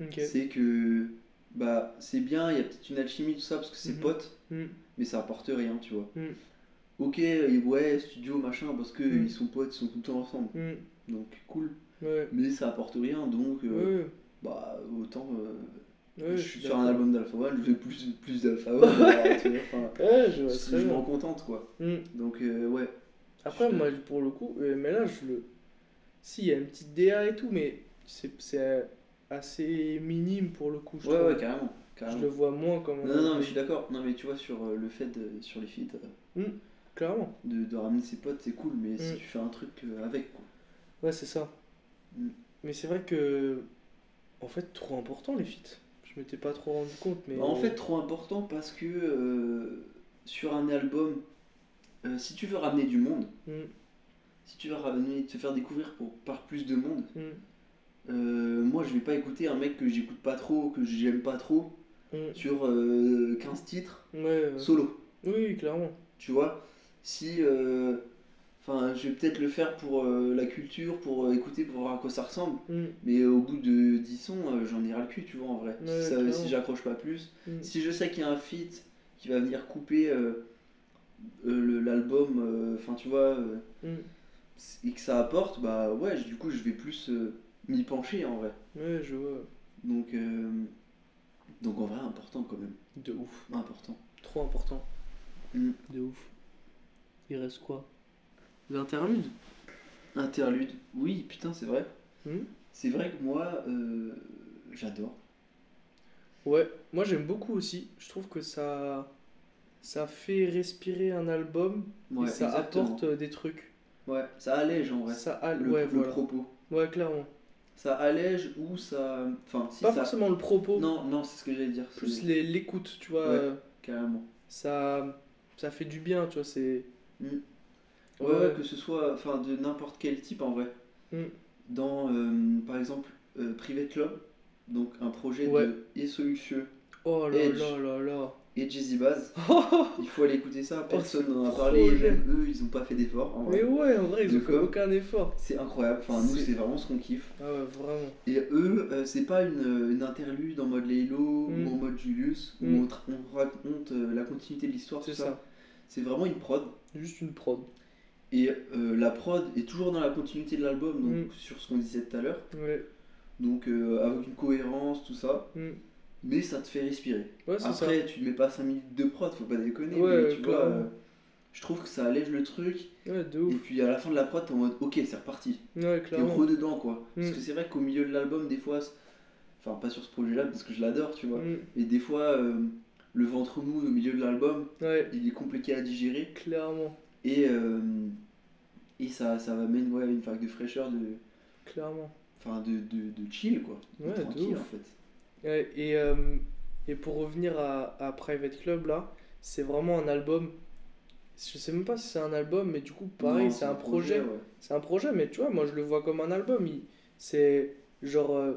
Ok. C'est que bah c'est bien, il y a peut-être une alchimie, tout ça, parce que c'est Mhm. potes, Mm, mais ça apporte rien, tu vois. Mm. Ok, et ouais, studio, machin, parce que Mm. ils sont potes, ils sont tout le temps ensemble. mm, Donc cool. ouais. Mais ça apporte rien, donc euh, bah autant. euh, je je suis sur un album d'Alpha One, je fais plus, plus d'Alpha One. tu vois, Ouais, je je, je m'en contente quoi. Mm. Donc euh, ouais. Après, Je- moi, pour le coup, euh, mais là, je le. Si, il y a une petite DA et tout, mais c'est c'est assez minime pour le coup. Je, Ouais, trouve. ouais, carrément. je carrément. le vois moins comme. Non, non, mais je suis d'accord. Non, mais tu vois, sur euh, le fait de, sur les feats, euh, Clairement. de, de ramener ses potes, c'est cool, mais si Mm. tu fais un truc euh, avec quoi. Ouais, c'est ça. Mm. Mais c'est vrai que. En fait, trop important les feats. Je m'étais pas trop rendu compte, mais. Bah, en fait, trop important parce que euh, sur un album, euh, si tu veux ramener du monde, Mm. si tu veux ramener, te faire découvrir pour, par plus de monde, euh, moi je vais pas écouter un mec que j'écoute pas trop, que j'aime pas trop, sur euh, 15 titres Ouais, ouais. solo. Oui, clairement. Tu vois? Si. euh, Enfin, je vais peut-être le faire pour euh, la culture, pour euh, écouter, pour voir à quoi ça ressemble. Mm. Mais au bout de 10 sons, euh, j'en ai ras le cul, tu vois, en vrai. Ouais, si ça- clairement. si j'accroche pas plus. Mm. Si je sais qu'il y a un feat qui va venir couper l'album, enfin, tu vois, Mm. et que ça apporte, bah ouais, du coup, je vais plus m'y pencher, en vrai. Ouais, je vois. Donc, donc en vrai, important quand même. De ouf. Important. Trop important. De ouf. Il reste quoi? L'interlude? Interlude. Oui, putain, c'est vrai. Hmm? C'est vrai que moi, euh, j'adore. Ouais, moi j'aime beaucoup aussi. Je trouve que ça, ça fait respirer un album Ouais, et ça exactement. apporte euh, des trucs. Ouais, ça allège en vrai. Ça a... le, ouais, le voilà. propos. Ouais, clairement. Ça allège ou ça. Enfin, si Pas ça. forcément le propos, Non, non, c'est ce que j'allais dire. plus l'écoute, tu vois. Ouais. Carrément. Ça, ça fait du bien, tu vois. C'est. Mm. Ouais, Ouais, que ce soit enfin, de n'importe quel type en vrai. Mm. Dans, euh, par exemple, euh, Private Club, donc un projet Ouais. de Et Solucieux Oh là Edge. là là là. et Jazzy Baz. il faut aller écouter ça, personne n'en a parlé, et même eux, ils ont pas fait d'effort Mais ouais, en vrai, ils De ont fait aucun effort. C'est incroyable, enfin, nous, C'est- vraiment ce qu'on kiffe. Ah ouais, vraiment. Et eux, euh, c'est pas une, une interlude en mode Laylo Mm. ou en mode Julius où Mm. on, tra- on raconte euh, la continuité de l'histoire, tout C'est ça. ça. C'est vraiment une prod. Juste une prod. Et euh, la prod est toujours dans la continuité de l'album, donc Mm. sur ce qu'on disait tout à l'heure. Ouais. Donc euh, avec une cohérence, tout ça. Mm. Mais ça te fait respirer. Ouais, c'est ça. Après, tu mets pas 5 minutes de prod, faut pas déconner. Ouais, mais tu vois, euh, je trouve que ça allège le truc. Ouais, de Et ouf. puis à la fin de la prod, t'es en mode ok, c'est reparti. Ouais, T'es clairement. rededans quoi. Parce Mm. que c'est vrai qu'au milieu de l'album, des fois, enfin pas sur ce projet-là parce que je l'adore, tu vois. Et des fois, le ventre mou au milieu de l'album, Ouais, il est compliqué à digérer. clairement. Et, euh, et ça, ça amène ouais, une vague de fraîcheur, de, Clairement. enfin, de, de, de chill quoi. Ouais, de tranquille en fait. Ouais, et, euh, et pour revenir à, à Private Club, là, c'est vraiment un album. Je sais même pas si c'est un album, mais du coup, pareil, c'est un projet. ouais. C'est un projet, mais tu vois, moi je le vois comme un album. C'est genre. euh,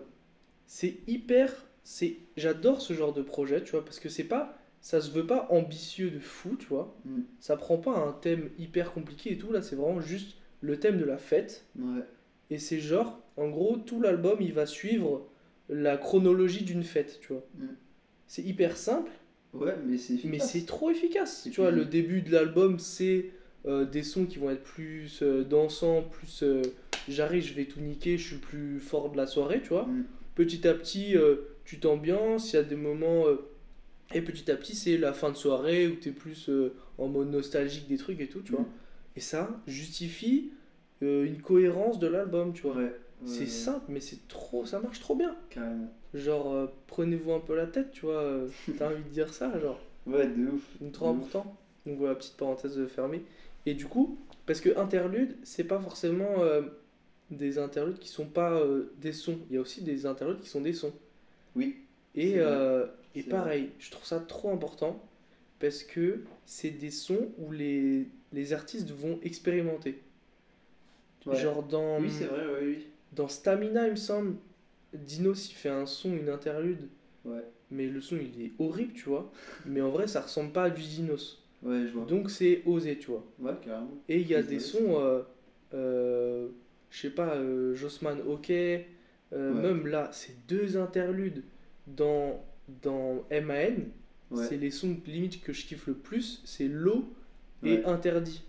c'est hyper. C'est J'adore ce genre de projet, tu vois, parce que c'est pas. Ça se veut pas ambitieux de fou, tu vois. Mm. Ça prend pas un thème hyper compliqué et tout. Là, c'est vraiment juste le thème de la fête. Ouais. Et c'est genre, en gros, tout l'album, il va suivre la chronologie d'une fête, tu vois. Mm. C'est hyper simple, Ouais, mais c'est mais c'est trop efficace. Tu vois, le début de l'album, c'est euh, des sons qui vont être plus euh, dansants, plus euh, j'arrive, je vais tout niquer, je suis le plus fort de la soirée, tu vois. Mm. Petit à petit, tu t'ambiances, il y a des moments. euh, et petit à petit, c'est la fin de soirée où tu es plus euh, en mode nostalgique des trucs et tout, tu Mm. vois. Et ça justifie euh, une cohérence de l'album, tu vois. Ouais. C'est ouais, simple, mais c'est trop, ça marche trop bien. Carrément. Genre, euh, prenez-vous un peu la tête, tu vois. T'as envie de dire ça, genre. Ouais, de ouf. Donc, trop De ouf. important. Donc voilà, petite parenthèse fermée. Et du coup, parce que interlude, c'est pas forcément des interludes qui sont pas des sons. Il y a aussi des interludes qui sont des sons. Oui. Et, euh, et pareil, je trouve ça trop important parce que c'est des sons où les, les artistes vont expérimenter. Ouais. Genre dans, Oui, c'est vrai, oui, oui. dans Stamina, il me semble, Dinos il fait un son, une interlude, Ouais. mais le son il est horrible, tu vois. Mais en vrai, ça ressemble pas à du Dinos. Ouais, je vois. Donc c'est osé, tu vois. Ouais, carrément. Et il y a des vrai, sons, euh, euh, je sais pas, euh, Jossman OK, euh, Ouais. même là, c'est deux interludes dans, dans MAN. Ouais. C'est les sons limite que je kiffe le plus, c'est l'eau et Ouais. interdit.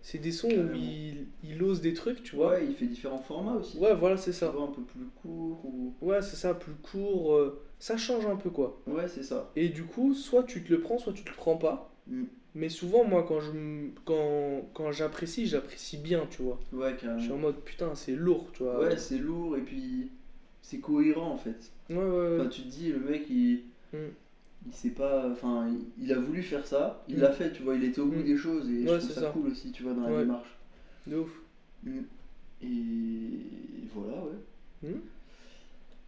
C'est des sons Carrément. où il, il ose des trucs, tu vois. Ouais, il fait différents formats aussi. Ouais, voilà, c'est ça. un peu plus court ou. Ouais, c'est ça, plus court. euh, ça change un peu, quoi. Ouais, c'est ça. Et du coup, soit tu te le prends, soit tu te le prends pas. Mm. Mais souvent, moi, quand je quand, quand j'apprécie, j'apprécie bien, tu vois. Ouais, Je suis en carrément. mode, putain, c'est lourd, tu vois. Ouais, c'est lourd et puis c'est cohérent en fait. ouais, ouais, ouais. Enfin, tu te dis, le mec, il. Mm. Il sait pas. Enfin, il, il a voulu faire ça, il Mm. l'a fait, tu vois, il était au bout Mm. des choses et Ouais, je trouve c'est ça, ça. cool aussi, tu vois, dans la démarche. De ouf. Et voilà, ouais.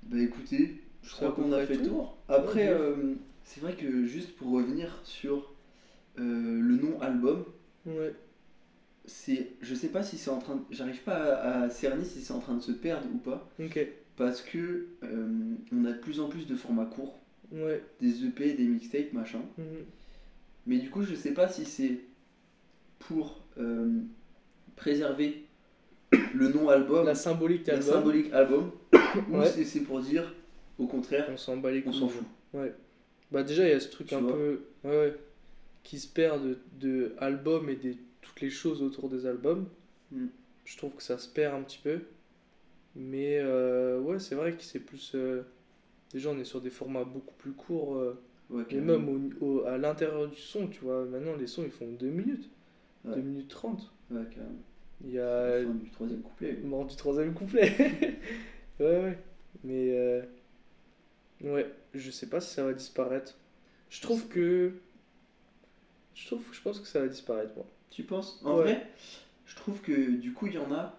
Bah écoutez, je crois qu'on a fait le tour. Après, euh, c'est vrai que juste pour revenir sur euh, le nom album, Ouais. c'est, je sais pas si c'est en train, de- j'arrive pas à, à cerner si c'est en train de se perdre ou pas, parce que euh, on a de plus en plus de formats courts, Ouais. des EP, des mixtapes, machin. Mhm. Mais du coup, je sais pas si c'est pour euh, préserver le nom album, La symbolique la d'album. symbolique album, ou Ouais. si c'est pour dire, au contraire, On s'en bat les on couilles. s'en fout. Ouais. Bah déjà il y a ce truc Tu un peu ouais, ouais, qui se perd de, de albums et des toutes les choses autour des albums. Mm. Je trouve que ça se perd un petit peu. Mais euh, ouais, c'est vrai que c'est plus euh, déjà on est sur des formats beaucoup plus courts euh, Ouais, et même au, au- à l'intérieur du son, tu vois, maintenant les sons ils font 2 minutes, Ouais. 2 minutes 30. Ouais, carrément. Il y a fin du troisième couplet. mort du troisième couplet. ouais, ouais. Mais ouais, je sais pas si ça va disparaître. Je trouve que. Je trouve, je pense que ça va disparaître, moi. Tu penses En Ouais. vrai, je trouve que du coup, il y en a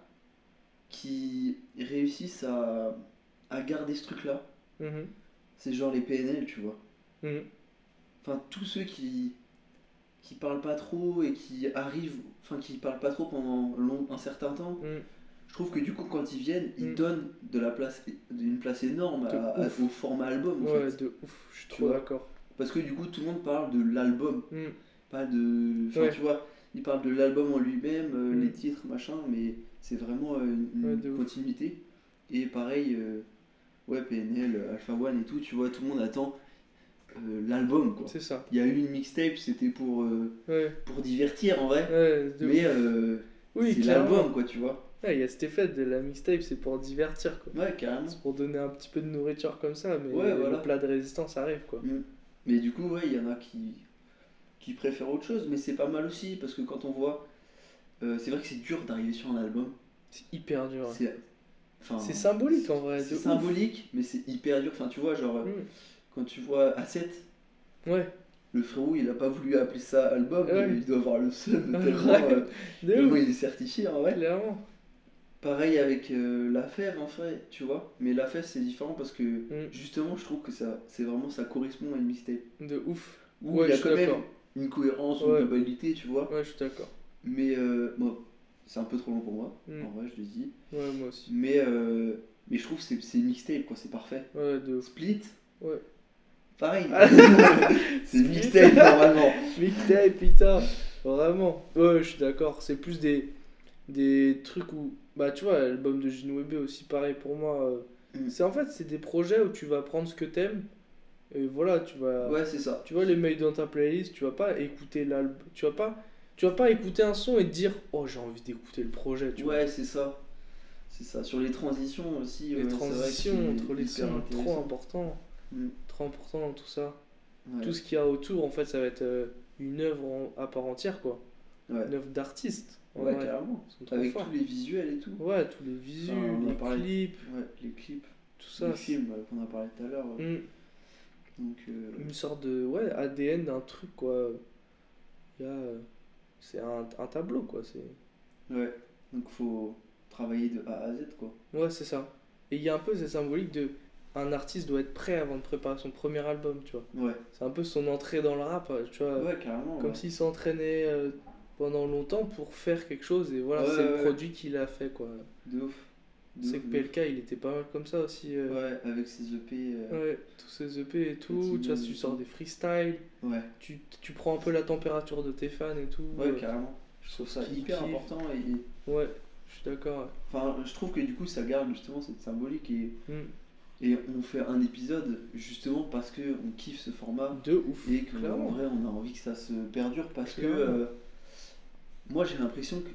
qui réussissent à, à garder ce truc-là. Mhm. C'est genre les PNL, tu vois. Mhm. Enfin, tous ceux qui qui parlent pas trop et qui arrivent, enfin qui parlent pas trop pendant long, un certain temps. Mhm. Je trouve que du coup, quand ils viennent, ils Mm. donnent de la place, une place énorme à- à- au format album. En Ouais, fait. de ouf, je suis trop d'accord. Parce que du coup, tout le monde parle de l'album. Pas de. Enfin, Ouais. tu vois, ils parlent de l'album en lui-même, euh, Mm. les titres, machin, mais c'est vraiment euh, une, une Ouais, de ouf. continuité. Et pareil, euh, ouais, PNL, Alpha One et tout, tu vois, tout le monde attend euh, l'album, quoi. C'est ça. Il y a eu une mixtape, c'était pour, Ouais, pour divertir en vrai, mais Oui, c'est l'album, quoi, tu vois. Ouais, il y a cet effet de la mixtape, c'est pour divertir, quoi. Ouais, carrément. C'est pour donner un petit peu de nourriture comme ça, mais Ouais, voilà. le plat de résistance arrive, quoi. Mm. Mais du coup, ouais, il y en a qui, qui préfèrent autre chose, mais c'est pas mal aussi, parce que quand on voit. euh, c'est vrai que c'est dur d'arriver sur un album. C'est hyper dur. C'est enfin, symbolique en vrai. c'est ouf. symbolique, mais c'est hyper dur. Enfin, tu vois, genre, euh, Mm. quand tu vois A7, Ouais, le frérot, il a pas voulu appeler ça album, Ouais. mais il doit avoir le Ouais. tellement, euh, il est certifié en vrai. clairement. Pareil avec euh, la fève en fait, tu vois. Mais la fève c'est différent parce que Mm. justement, je trouve que ça, c'est vraiment, ça correspond à une mixtape. De ouf. Où Ouais, il y a quand même. Une cohérence, Ouais. une globalité, tu vois. Ouais, je suis d'accord. Mais euh, bon, c'est un peu trop long pour moi, Mm. en vrai, je le dis. Ouais, moi aussi. Mais, euh, mais je trouve que c'est, c'est mixtape, quoi, c'est parfait. Ouais, de. Split, Ouais. pareil. Ah. c'est mixtape normalement. Mixtape, putain. Vraiment. Ouais, je suis d'accord. C'est plus des, des trucs où. Bah, tu vois, l'album de Gino Webe aussi, pareil pour moi. euh, Mm. C'est en fait, c'est des projets où tu vas prendre ce que t'aimes. Et voilà, tu vas. Ouais, c'est ça. Tu vois les mails dans ta playlist, tu vas pas écouter l'album. Tu vas pas. Tu vas pas écouter un son et te dire Oh, j'ai envie d'écouter le projet, tu. Ouais, c'est ça. C'est ça. Sur les transitions aussi. Les ouais, transitions entre les sons, trop important. Mm. Trop important dans tout ça. Ouais. Tout ce qu'il y a autour, en fait, ça va être euh, une œuvre à part entière, quoi. Ouais. Une œuvre d'artiste. Ouais, vrai. carrément. Avec forts. tous les visuels et tout. Ouais, tous les Enfin, a les parlé. clips, Ouais, les clips, tout ça. les films euh, qu'on a parlé tout à l'heure. ouais. Mm. Donc, euh, Une sorte de ouais, ADN d'un truc, quoi. Euh, C'est un, un tableau, quoi. C'est... ouais. Donc, faut travailler de A à Z, quoi. Ouais, c'est ça. Et il y a un peu cette symbolique de. Un artiste doit être prêt avant de préparer son premier album, tu vois. Ouais. C'est un peu son entrée dans le rap, euh, tu vois. Ouais, carrément. Comme ouais. s'il s'entraînait pendant longtemps pour faire quelque chose, et voilà, Ouais, c'est le produit qu'il a fait, quoi. De ouf. C'est que ouf. PLK, il était pas mal comme ça aussi. euh, Ouais, avec ses EP. euh, Ouais, tous ces EP et tout, tu vois, sors des freestyles, Ouais, tu, tu prends un peu la température de tes fans et tout. ouais, euh, carrément. Je trouve ça hyper kiffe. important et. Ouais, je suis d'accord. Enfin, je trouve que du coup, ça garde justement cette symbolique et, Mm. et on fait un épisode justement parce que on kiffe ce format De ouf, et qu'en clairement. vrai, on a envie que ça se perdure parce que Clairement. moi, j'ai l'impression que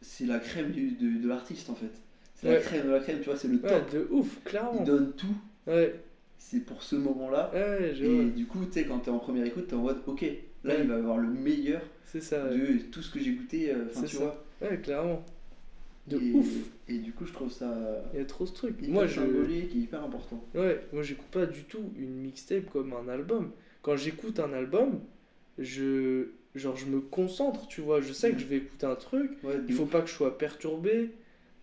c'est la crème de, de l'artiste en fait. C'est la crème de la crème, tu vois, c'est le Ouais, top. de ouf, clairement. Il donne tout, Ouais, c'est pour ce moment-là. ouais, je Et vois. du coup, tu sais, quand t'es en première écoute, t'es en mode, ok, là, il va avoir le meilleur C'est ça, ouais. de tout ce que j'ai goûté. euh, Enfin, tu ça. vois. Ouais, clairement. De et, ouf. Et du coup, je trouve ça Il y a trop ce truc. hyper Moi, je. symbolique et hyper important. Ouais, moi j'écoute pas du tout une mixtape comme un album. Quand j'écoute un album, je genre je me concentre, tu vois, je sais que je vais écouter un truc, Ouais, il faut ouf. pas que je sois perturbé.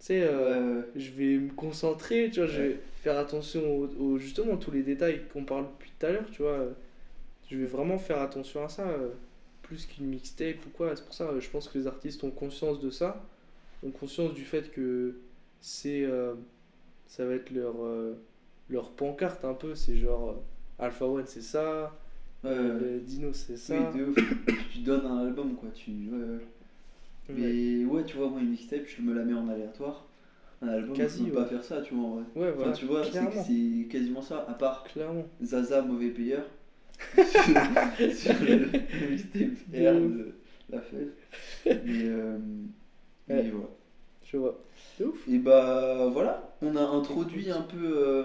Tu sais euh, je vais me concentrer, tu vois, je vais faire attention aux, aux- justement tous les détails qu'on parle depuis tout à l'heure, tu vois. Je vais vraiment faire attention à ça euh, plus qu'une mixtape ou quoi. C'est pour ça, euh, je pense que les artistes ont conscience de ça, ont conscience du fait que c'est, euh, ça va être leur, euh, leur pancarte un peu. C'est genre euh, Alpha One, c'est ça, euh, Dino, c'est ça. Oui, de ouf. tu donnes un album, quoi. Tu... ouais, ouais. Mais ouais, tu vois, moi, une mixtape, je me la mets en aléatoire. Un album, Quasi, je peux ouais. pas faire ça, tu vois, en vrai. Ouais, voilà. Enfin, tu vois, c'est c'est quasiment ça, à part Clairement. Zaza, mauvais payeur. sur le, le mixtape De R ouf. de la fève. Mais, euh, mais Ouais. voilà. Je vois. De ouf. Et bah voilà, on a introduit un peu euh,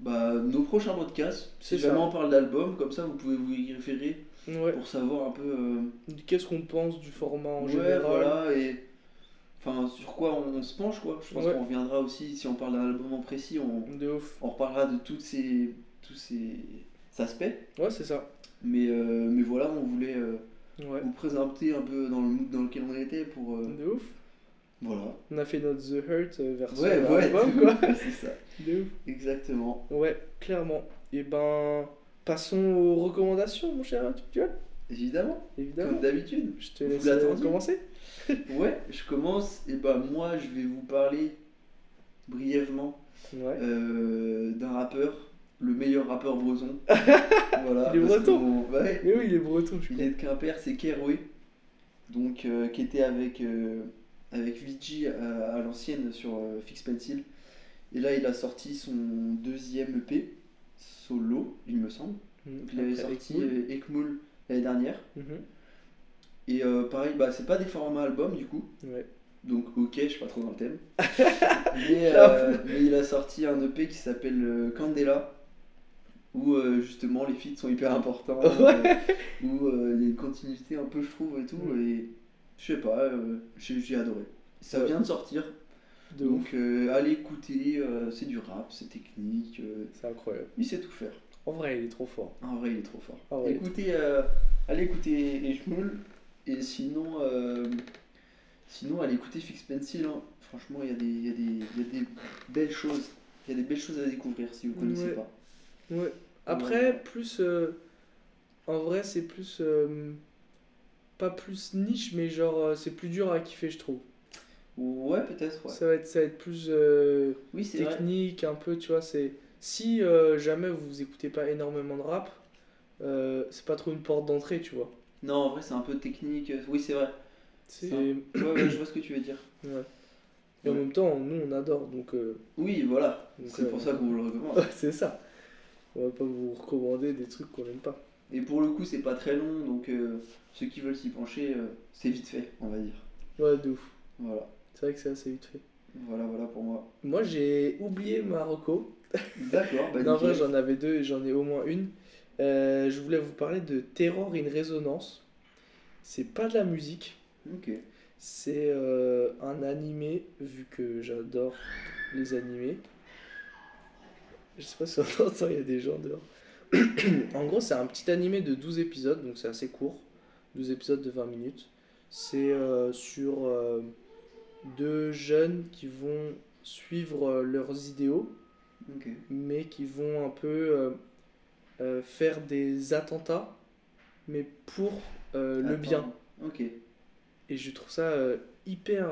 bah, nos prochains podcasts. C'est Si jamais on parle d'album, comme ça vous pouvez vous y référer Ouais. pour savoir un peu. euh, Qu'est-ce qu'on pense du format en ouais, général voilà, et. Enfin, sur quoi on, se penche, quoi. Je pense Ouais. qu'on reviendra aussi, si on parle d'un album en précis, on, De ouf. on reparlera de toutes ces, tous ces aspects. Ouais, c'est ça. Mais, euh, mais voilà, on voulait euh, Ouais. vous présenter un peu dans le mood dans lequel on était pour. euh, De ouf. voilà. On a fait notre The Hurt version Ouais, ouais, album, de quoi. c'est ça. De ouf. Exactement. Ouais, clairement. Et ben, passons aux recommandations, mon cher. Évidemment, Évidemment. comme d'habitude. Je te laisse commencer. Ouais, je commence. Et bah, moi, je vais vous parler brièvement Ouais. euh, d'un rappeur, le meilleur rappeur breton. voilà. Il est breton. Mais oui, il est breton, je il crois. est de Quimper, c'est Keroué. Donc, euh, qui était avec, euh, avec Vigi à, à l'ancienne sur Fix Pencil. Et là, il a sorti son deuxième EP, solo, il me semble. Donc, il avait Après, sorti Ekmoul. euh, Ekmoul l'année dernière. Mhm. Et euh, pareil, bah, c'est pas des formats albums du coup. Ouais. Donc ok, je suis pas trop dans le thème. mais, euh, mais il a sorti un EP qui s'appelle euh, Candela, où justement les feats sont hyper importants, où il y a une continuité un peu je trouve et tout, Mm. et je sais pas, j'ai adoré. Ça vient de sortir, De donc euh, allez écouter, euh, c'est du rap, c'est technique, euh, C'est incroyable. il sait tout faire. En vrai, il est trop fort. En vrai, il est trop fort. Ah. Écoutez, euh, allez écouter Ejmoul, et sinon, sinon, allez écouter Fix Pencil. hein. Franchement, il y, a des- y, a des- il y a des belles choses. Il y a des belles choses à découvrir si vous ne connaissez Ouais. pas. Ouais. Après, plus. en vrai, c'est plus. pas plus niche, mais genre, c'est plus dur à kiffer, je trouve. Ouais, peut-être, ouais. Ça, va être, ça va être plus euh, Oui, c'est vrai. technique, un peu, tu vois. c'est Si euh, jamais vous écoutez pas énormément de rap, euh, c'est pas trop une porte d'entrée, tu vois. Non, en vrai, c'est un peu technique. Oui, c'est vrai. C'est. Ça. Ouais, ouais, je vois ce que tu veux dire. Ouais. Et en même temps, nous, on adore, donc. euh, Oui, voilà. C'est pour ça qu'on vous le recommande. C'est ça. On va pas vous recommander des trucs qu'on aime pas. Et pour le coup, c'est pas très long, donc ceux qui veulent s'y pencher, c'est vite fait, on va dire. Ouais, de ouf. Voilà. C'est vrai que c'est assez vite fait. Voilà, voilà pour moi. Moi, j'ai oublié Marocco. D'accord, bah non, en vrai, j'en avais deux et j'en ai au moins une. Euh, je voulais vous parler de Terror in Resonance. C'est pas de la musique, Ok. c'est euh, un animé, vu que j'adore les animés. Je sais pas si on entend, il y a des gens dehors. en gros, c'est un petit animé de 12 épisodes, donc c'est assez court. 12 épisodes de 20 minutes. C'est euh, sur deux jeunes qui vont suivre euh, leurs idéaux mais qui vont un peu euh, euh, faire des attentats, mais pour euh, le bien. Ok. Et je trouve ça euh, hyper.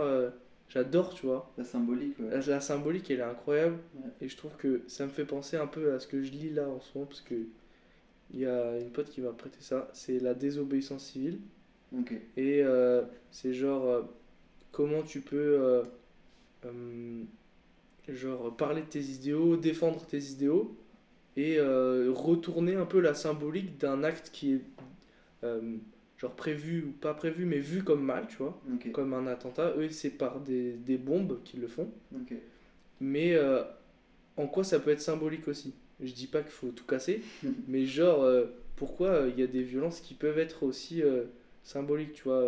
J'adore, tu vois. La symbolique, ouais. La, la symbolique, elle est incroyable. Ouais. Et je trouve que ça me fait penser un peu à ce que je lis là en ce moment, parce que il y a une pote qui m'a prêté ça. C'est la désobéissance civile. Ok. Et c'est genre comment tu peux euh, euh, genre parler de tes idéaux, défendre tes idéaux et euh, retourner un peu la symbolique d'un acte qui est euh, genre prévu ou pas prévu mais vu comme mal, tu vois, comme un attentat. Eux, c'est par des, des bombes qu'ils le font. Mais euh, en quoi ça peut être symbolique aussi? Je dis pas qu'il faut tout casser, mais genre, pourquoi il y a des violences qui peuvent être aussi symboliques, tu vois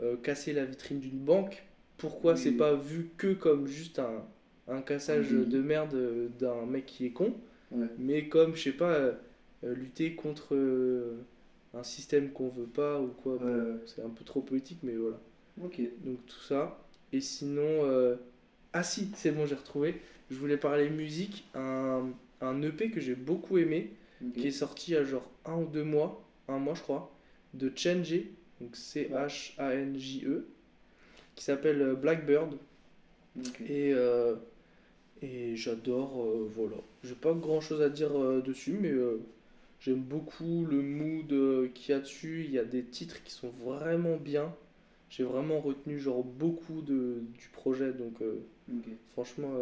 euh, Casser la vitrine d'une banque, pourquoi Oui. c'est pas vu que comme juste un, un cassage Oui. de merde euh, d'un mec qui est con, Ouais. mais comme, je sais pas, euh, lutter contre un système qu'on veut pas ou quoi. Ouais. C'est un peu trop politique, mais voilà. Ok. Donc tout ça. Et sinon, ah si, c'est bon, j'ai retrouvé. Je voulais parler musique, un, un EP que j'ai beaucoup aimé, qui est sorti a genre un ou deux mois, un mois je crois, de Change, donc C-H-A-N-J-E, qui s'appelle euh, Blackbird. Et, euh, et j'adore, euh, voilà. J'ai pas grand chose à dire euh, dessus, mais j'aime beaucoup le mood qu'il y a dessus. Il y a des titres qui sont vraiment bien. J'ai vraiment retenu genre beaucoup de, du projet, donc franchement,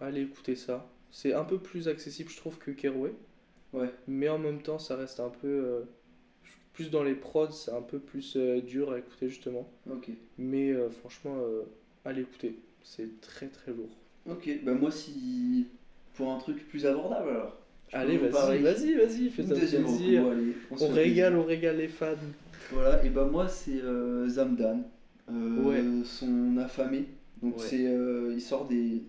allez écouter ça. C'est un peu plus accessible, je trouve, que Keroué, Ouais. mais en même temps, ça reste un peu. Euh, plus dans les prods, c'est un peu plus euh, dur à écouter, justement. Ok. Mais euh, franchement, euh, allez écouter. C'est très très lourd. Ok. Bah moi si pour un truc plus abordable alors. Allez, vas-y, vas-y, vas-y, plaisir. recours, allez, on régale, plaisir. on régale les fans. Voilà, et bah moi c'est euh, Zamdan, euh, Ouais. son affamé. Donc Ouais. c'est euh, il sort des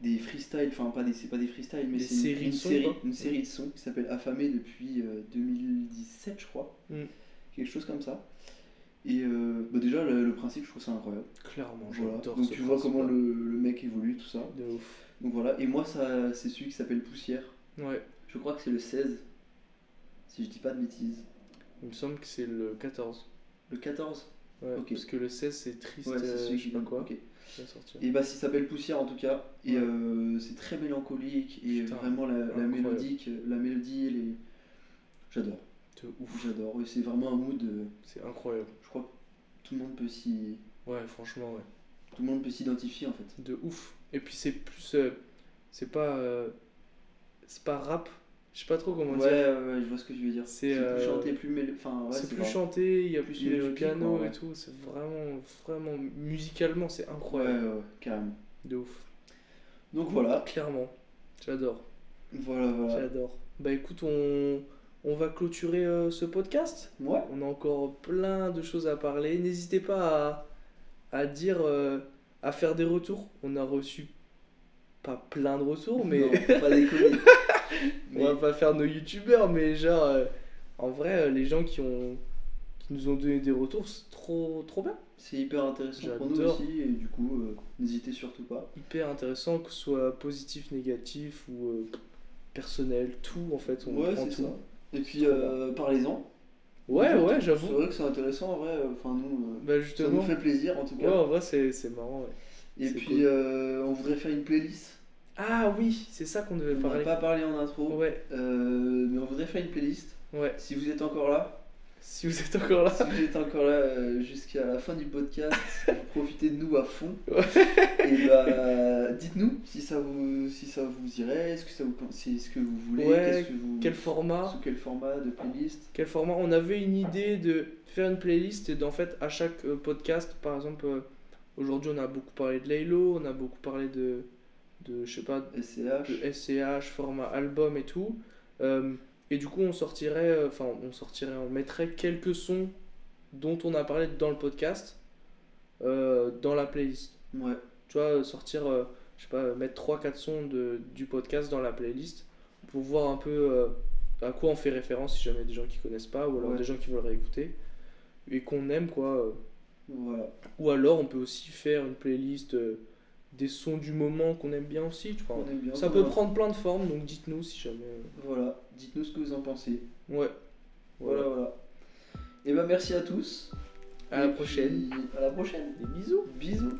des freestyles, enfin pas des c'est pas des freestyles mais Des c'est une- sons, série, une série de sons qui s'appelle Affamé depuis euh, 2017 je crois, Mm. quelque chose comme ça. Et euh, bah déjà le, le principe je trouve ça incroyable. Clairement, Voilà. j'adore Donc ce tu vois comment le, le mec évolue tout ça. De ouf. Donc voilà, et moi ça c'est celui qui s'appelle Poussière. Ouais, Je crois que c'est le 16 si je dis pas de bêtises. il me semble que c'est le 14. Le 14 Ouais, Ok. parce que le 16 c'est triste, Ouais, c'est euh, je sais pas quoi. Et bah, ça s'appelle Poussière en tout cas. Et Ouais. euh, c'est très mélancolique. Et Putain, vraiment, la, mélodique, la mélodie. J'adore. De ouf, J'adore. C'est vraiment un mood. euh, c'est incroyable. je crois que tout le monde peut s'y. Ouais, franchement, ouais. Tout le monde peut s'identifier en fait. De ouf. Et puis c'est plus. euh, c'est pas. euh, c'est pas rap. Je sais pas trop comment Ouais, dire. ouais, ouais, je vois ce que tu veux dire. C'est, C'est euh, plus chanté, plus. Enfin, ouais, c'est plus chanté, il y a Plus plus mélodique, piano quoi, et tout. C'est vraiment, vraiment. Musicalement, c'est incroyable. ouais, ouais, carrément. De ouf. Donc voilà. Clairement. J'adore. Voilà, voilà. J'adore. Bah écoute, on, on va clôturer euh, ce podcast. Ouais. On a encore plein de choses à parler. N'hésitez pas à, à dire, euh, à faire des retours. On a reçu pas plein de retours, mais Non, pas déconner. on va pas faire nos youtubeurs, mais genre, euh, en vrai, euh, les gens qui, ont, qui nous ont donné des retours, c'est trop, trop bien. C'est hyper intéressant pour nous aussi. Et du coup, euh, n'hésitez surtout pas. Hyper intéressant, que ce soit positif, négatif ou euh, personnel, tout en fait. On ouais, prend c'est tout. ça. Et puis, parlez-en. Ouais, ouais, C'est j'avoue. vrai que c'est intéressant en vrai. Enfin, nous. Bah Ça nous fait plaisir en tout Ouais, cas. en vrai, c'est c'est marrant. ouais. et c'est puis cool. on voudrait faire une playlist. Ah oui, c'est ça qu'on devait On n'a parler. pas parlé en intro, Ouais, euh, mais on voudrait faire une playlist. ouais. Si vous êtes encore là, Si vous êtes encore là. si vous êtes encore là euh, jusqu'à la fin du podcast, vous profitez de nous à fond. Ouais. Et bah dites-nous si ça vous si ça vous irait, est-ce que ça vous c'est ce que vous voulez, Ouais, qu'est-ce que vous Quel format sous quel format de playlist. Quel format? On avait une idée de faire une playlist et d'en fait à chaque euh, podcast, par exemple, aujourd'hui on a beaucoup parlé de Laylo, on a beaucoup parlé de, de je sais pas, SCH. de SCH, format album et tout. Euh, et du coup, on sortirait, euh, enfin, on sortirait, on mettrait quelques sons dont on a parlé dans le podcast euh, dans la playlist. Ouais. Tu vois, sortir, euh, je sais pas, mettre 3-4 sons de, du podcast dans la playlist pour voir un peu à quoi on fait référence si jamais des gens qui connaissent pas ou alors Ouais. des gens qui veulent réécouter et qu'on aime quoi. Voilà. Ou alors on peut aussi faire une playlist des sons du moment qu'on aime bien aussi. Tu vois. On aime bien. Ça voilà. peut prendre plein de formes, donc dites-nous si jamais. euh, Voilà. Dites-nous ce que vous en pensez. Ouais. Voilà voilà. Et bah merci à tous. À la prochaine. puis, À la prochaine. Des bisous. Bisous.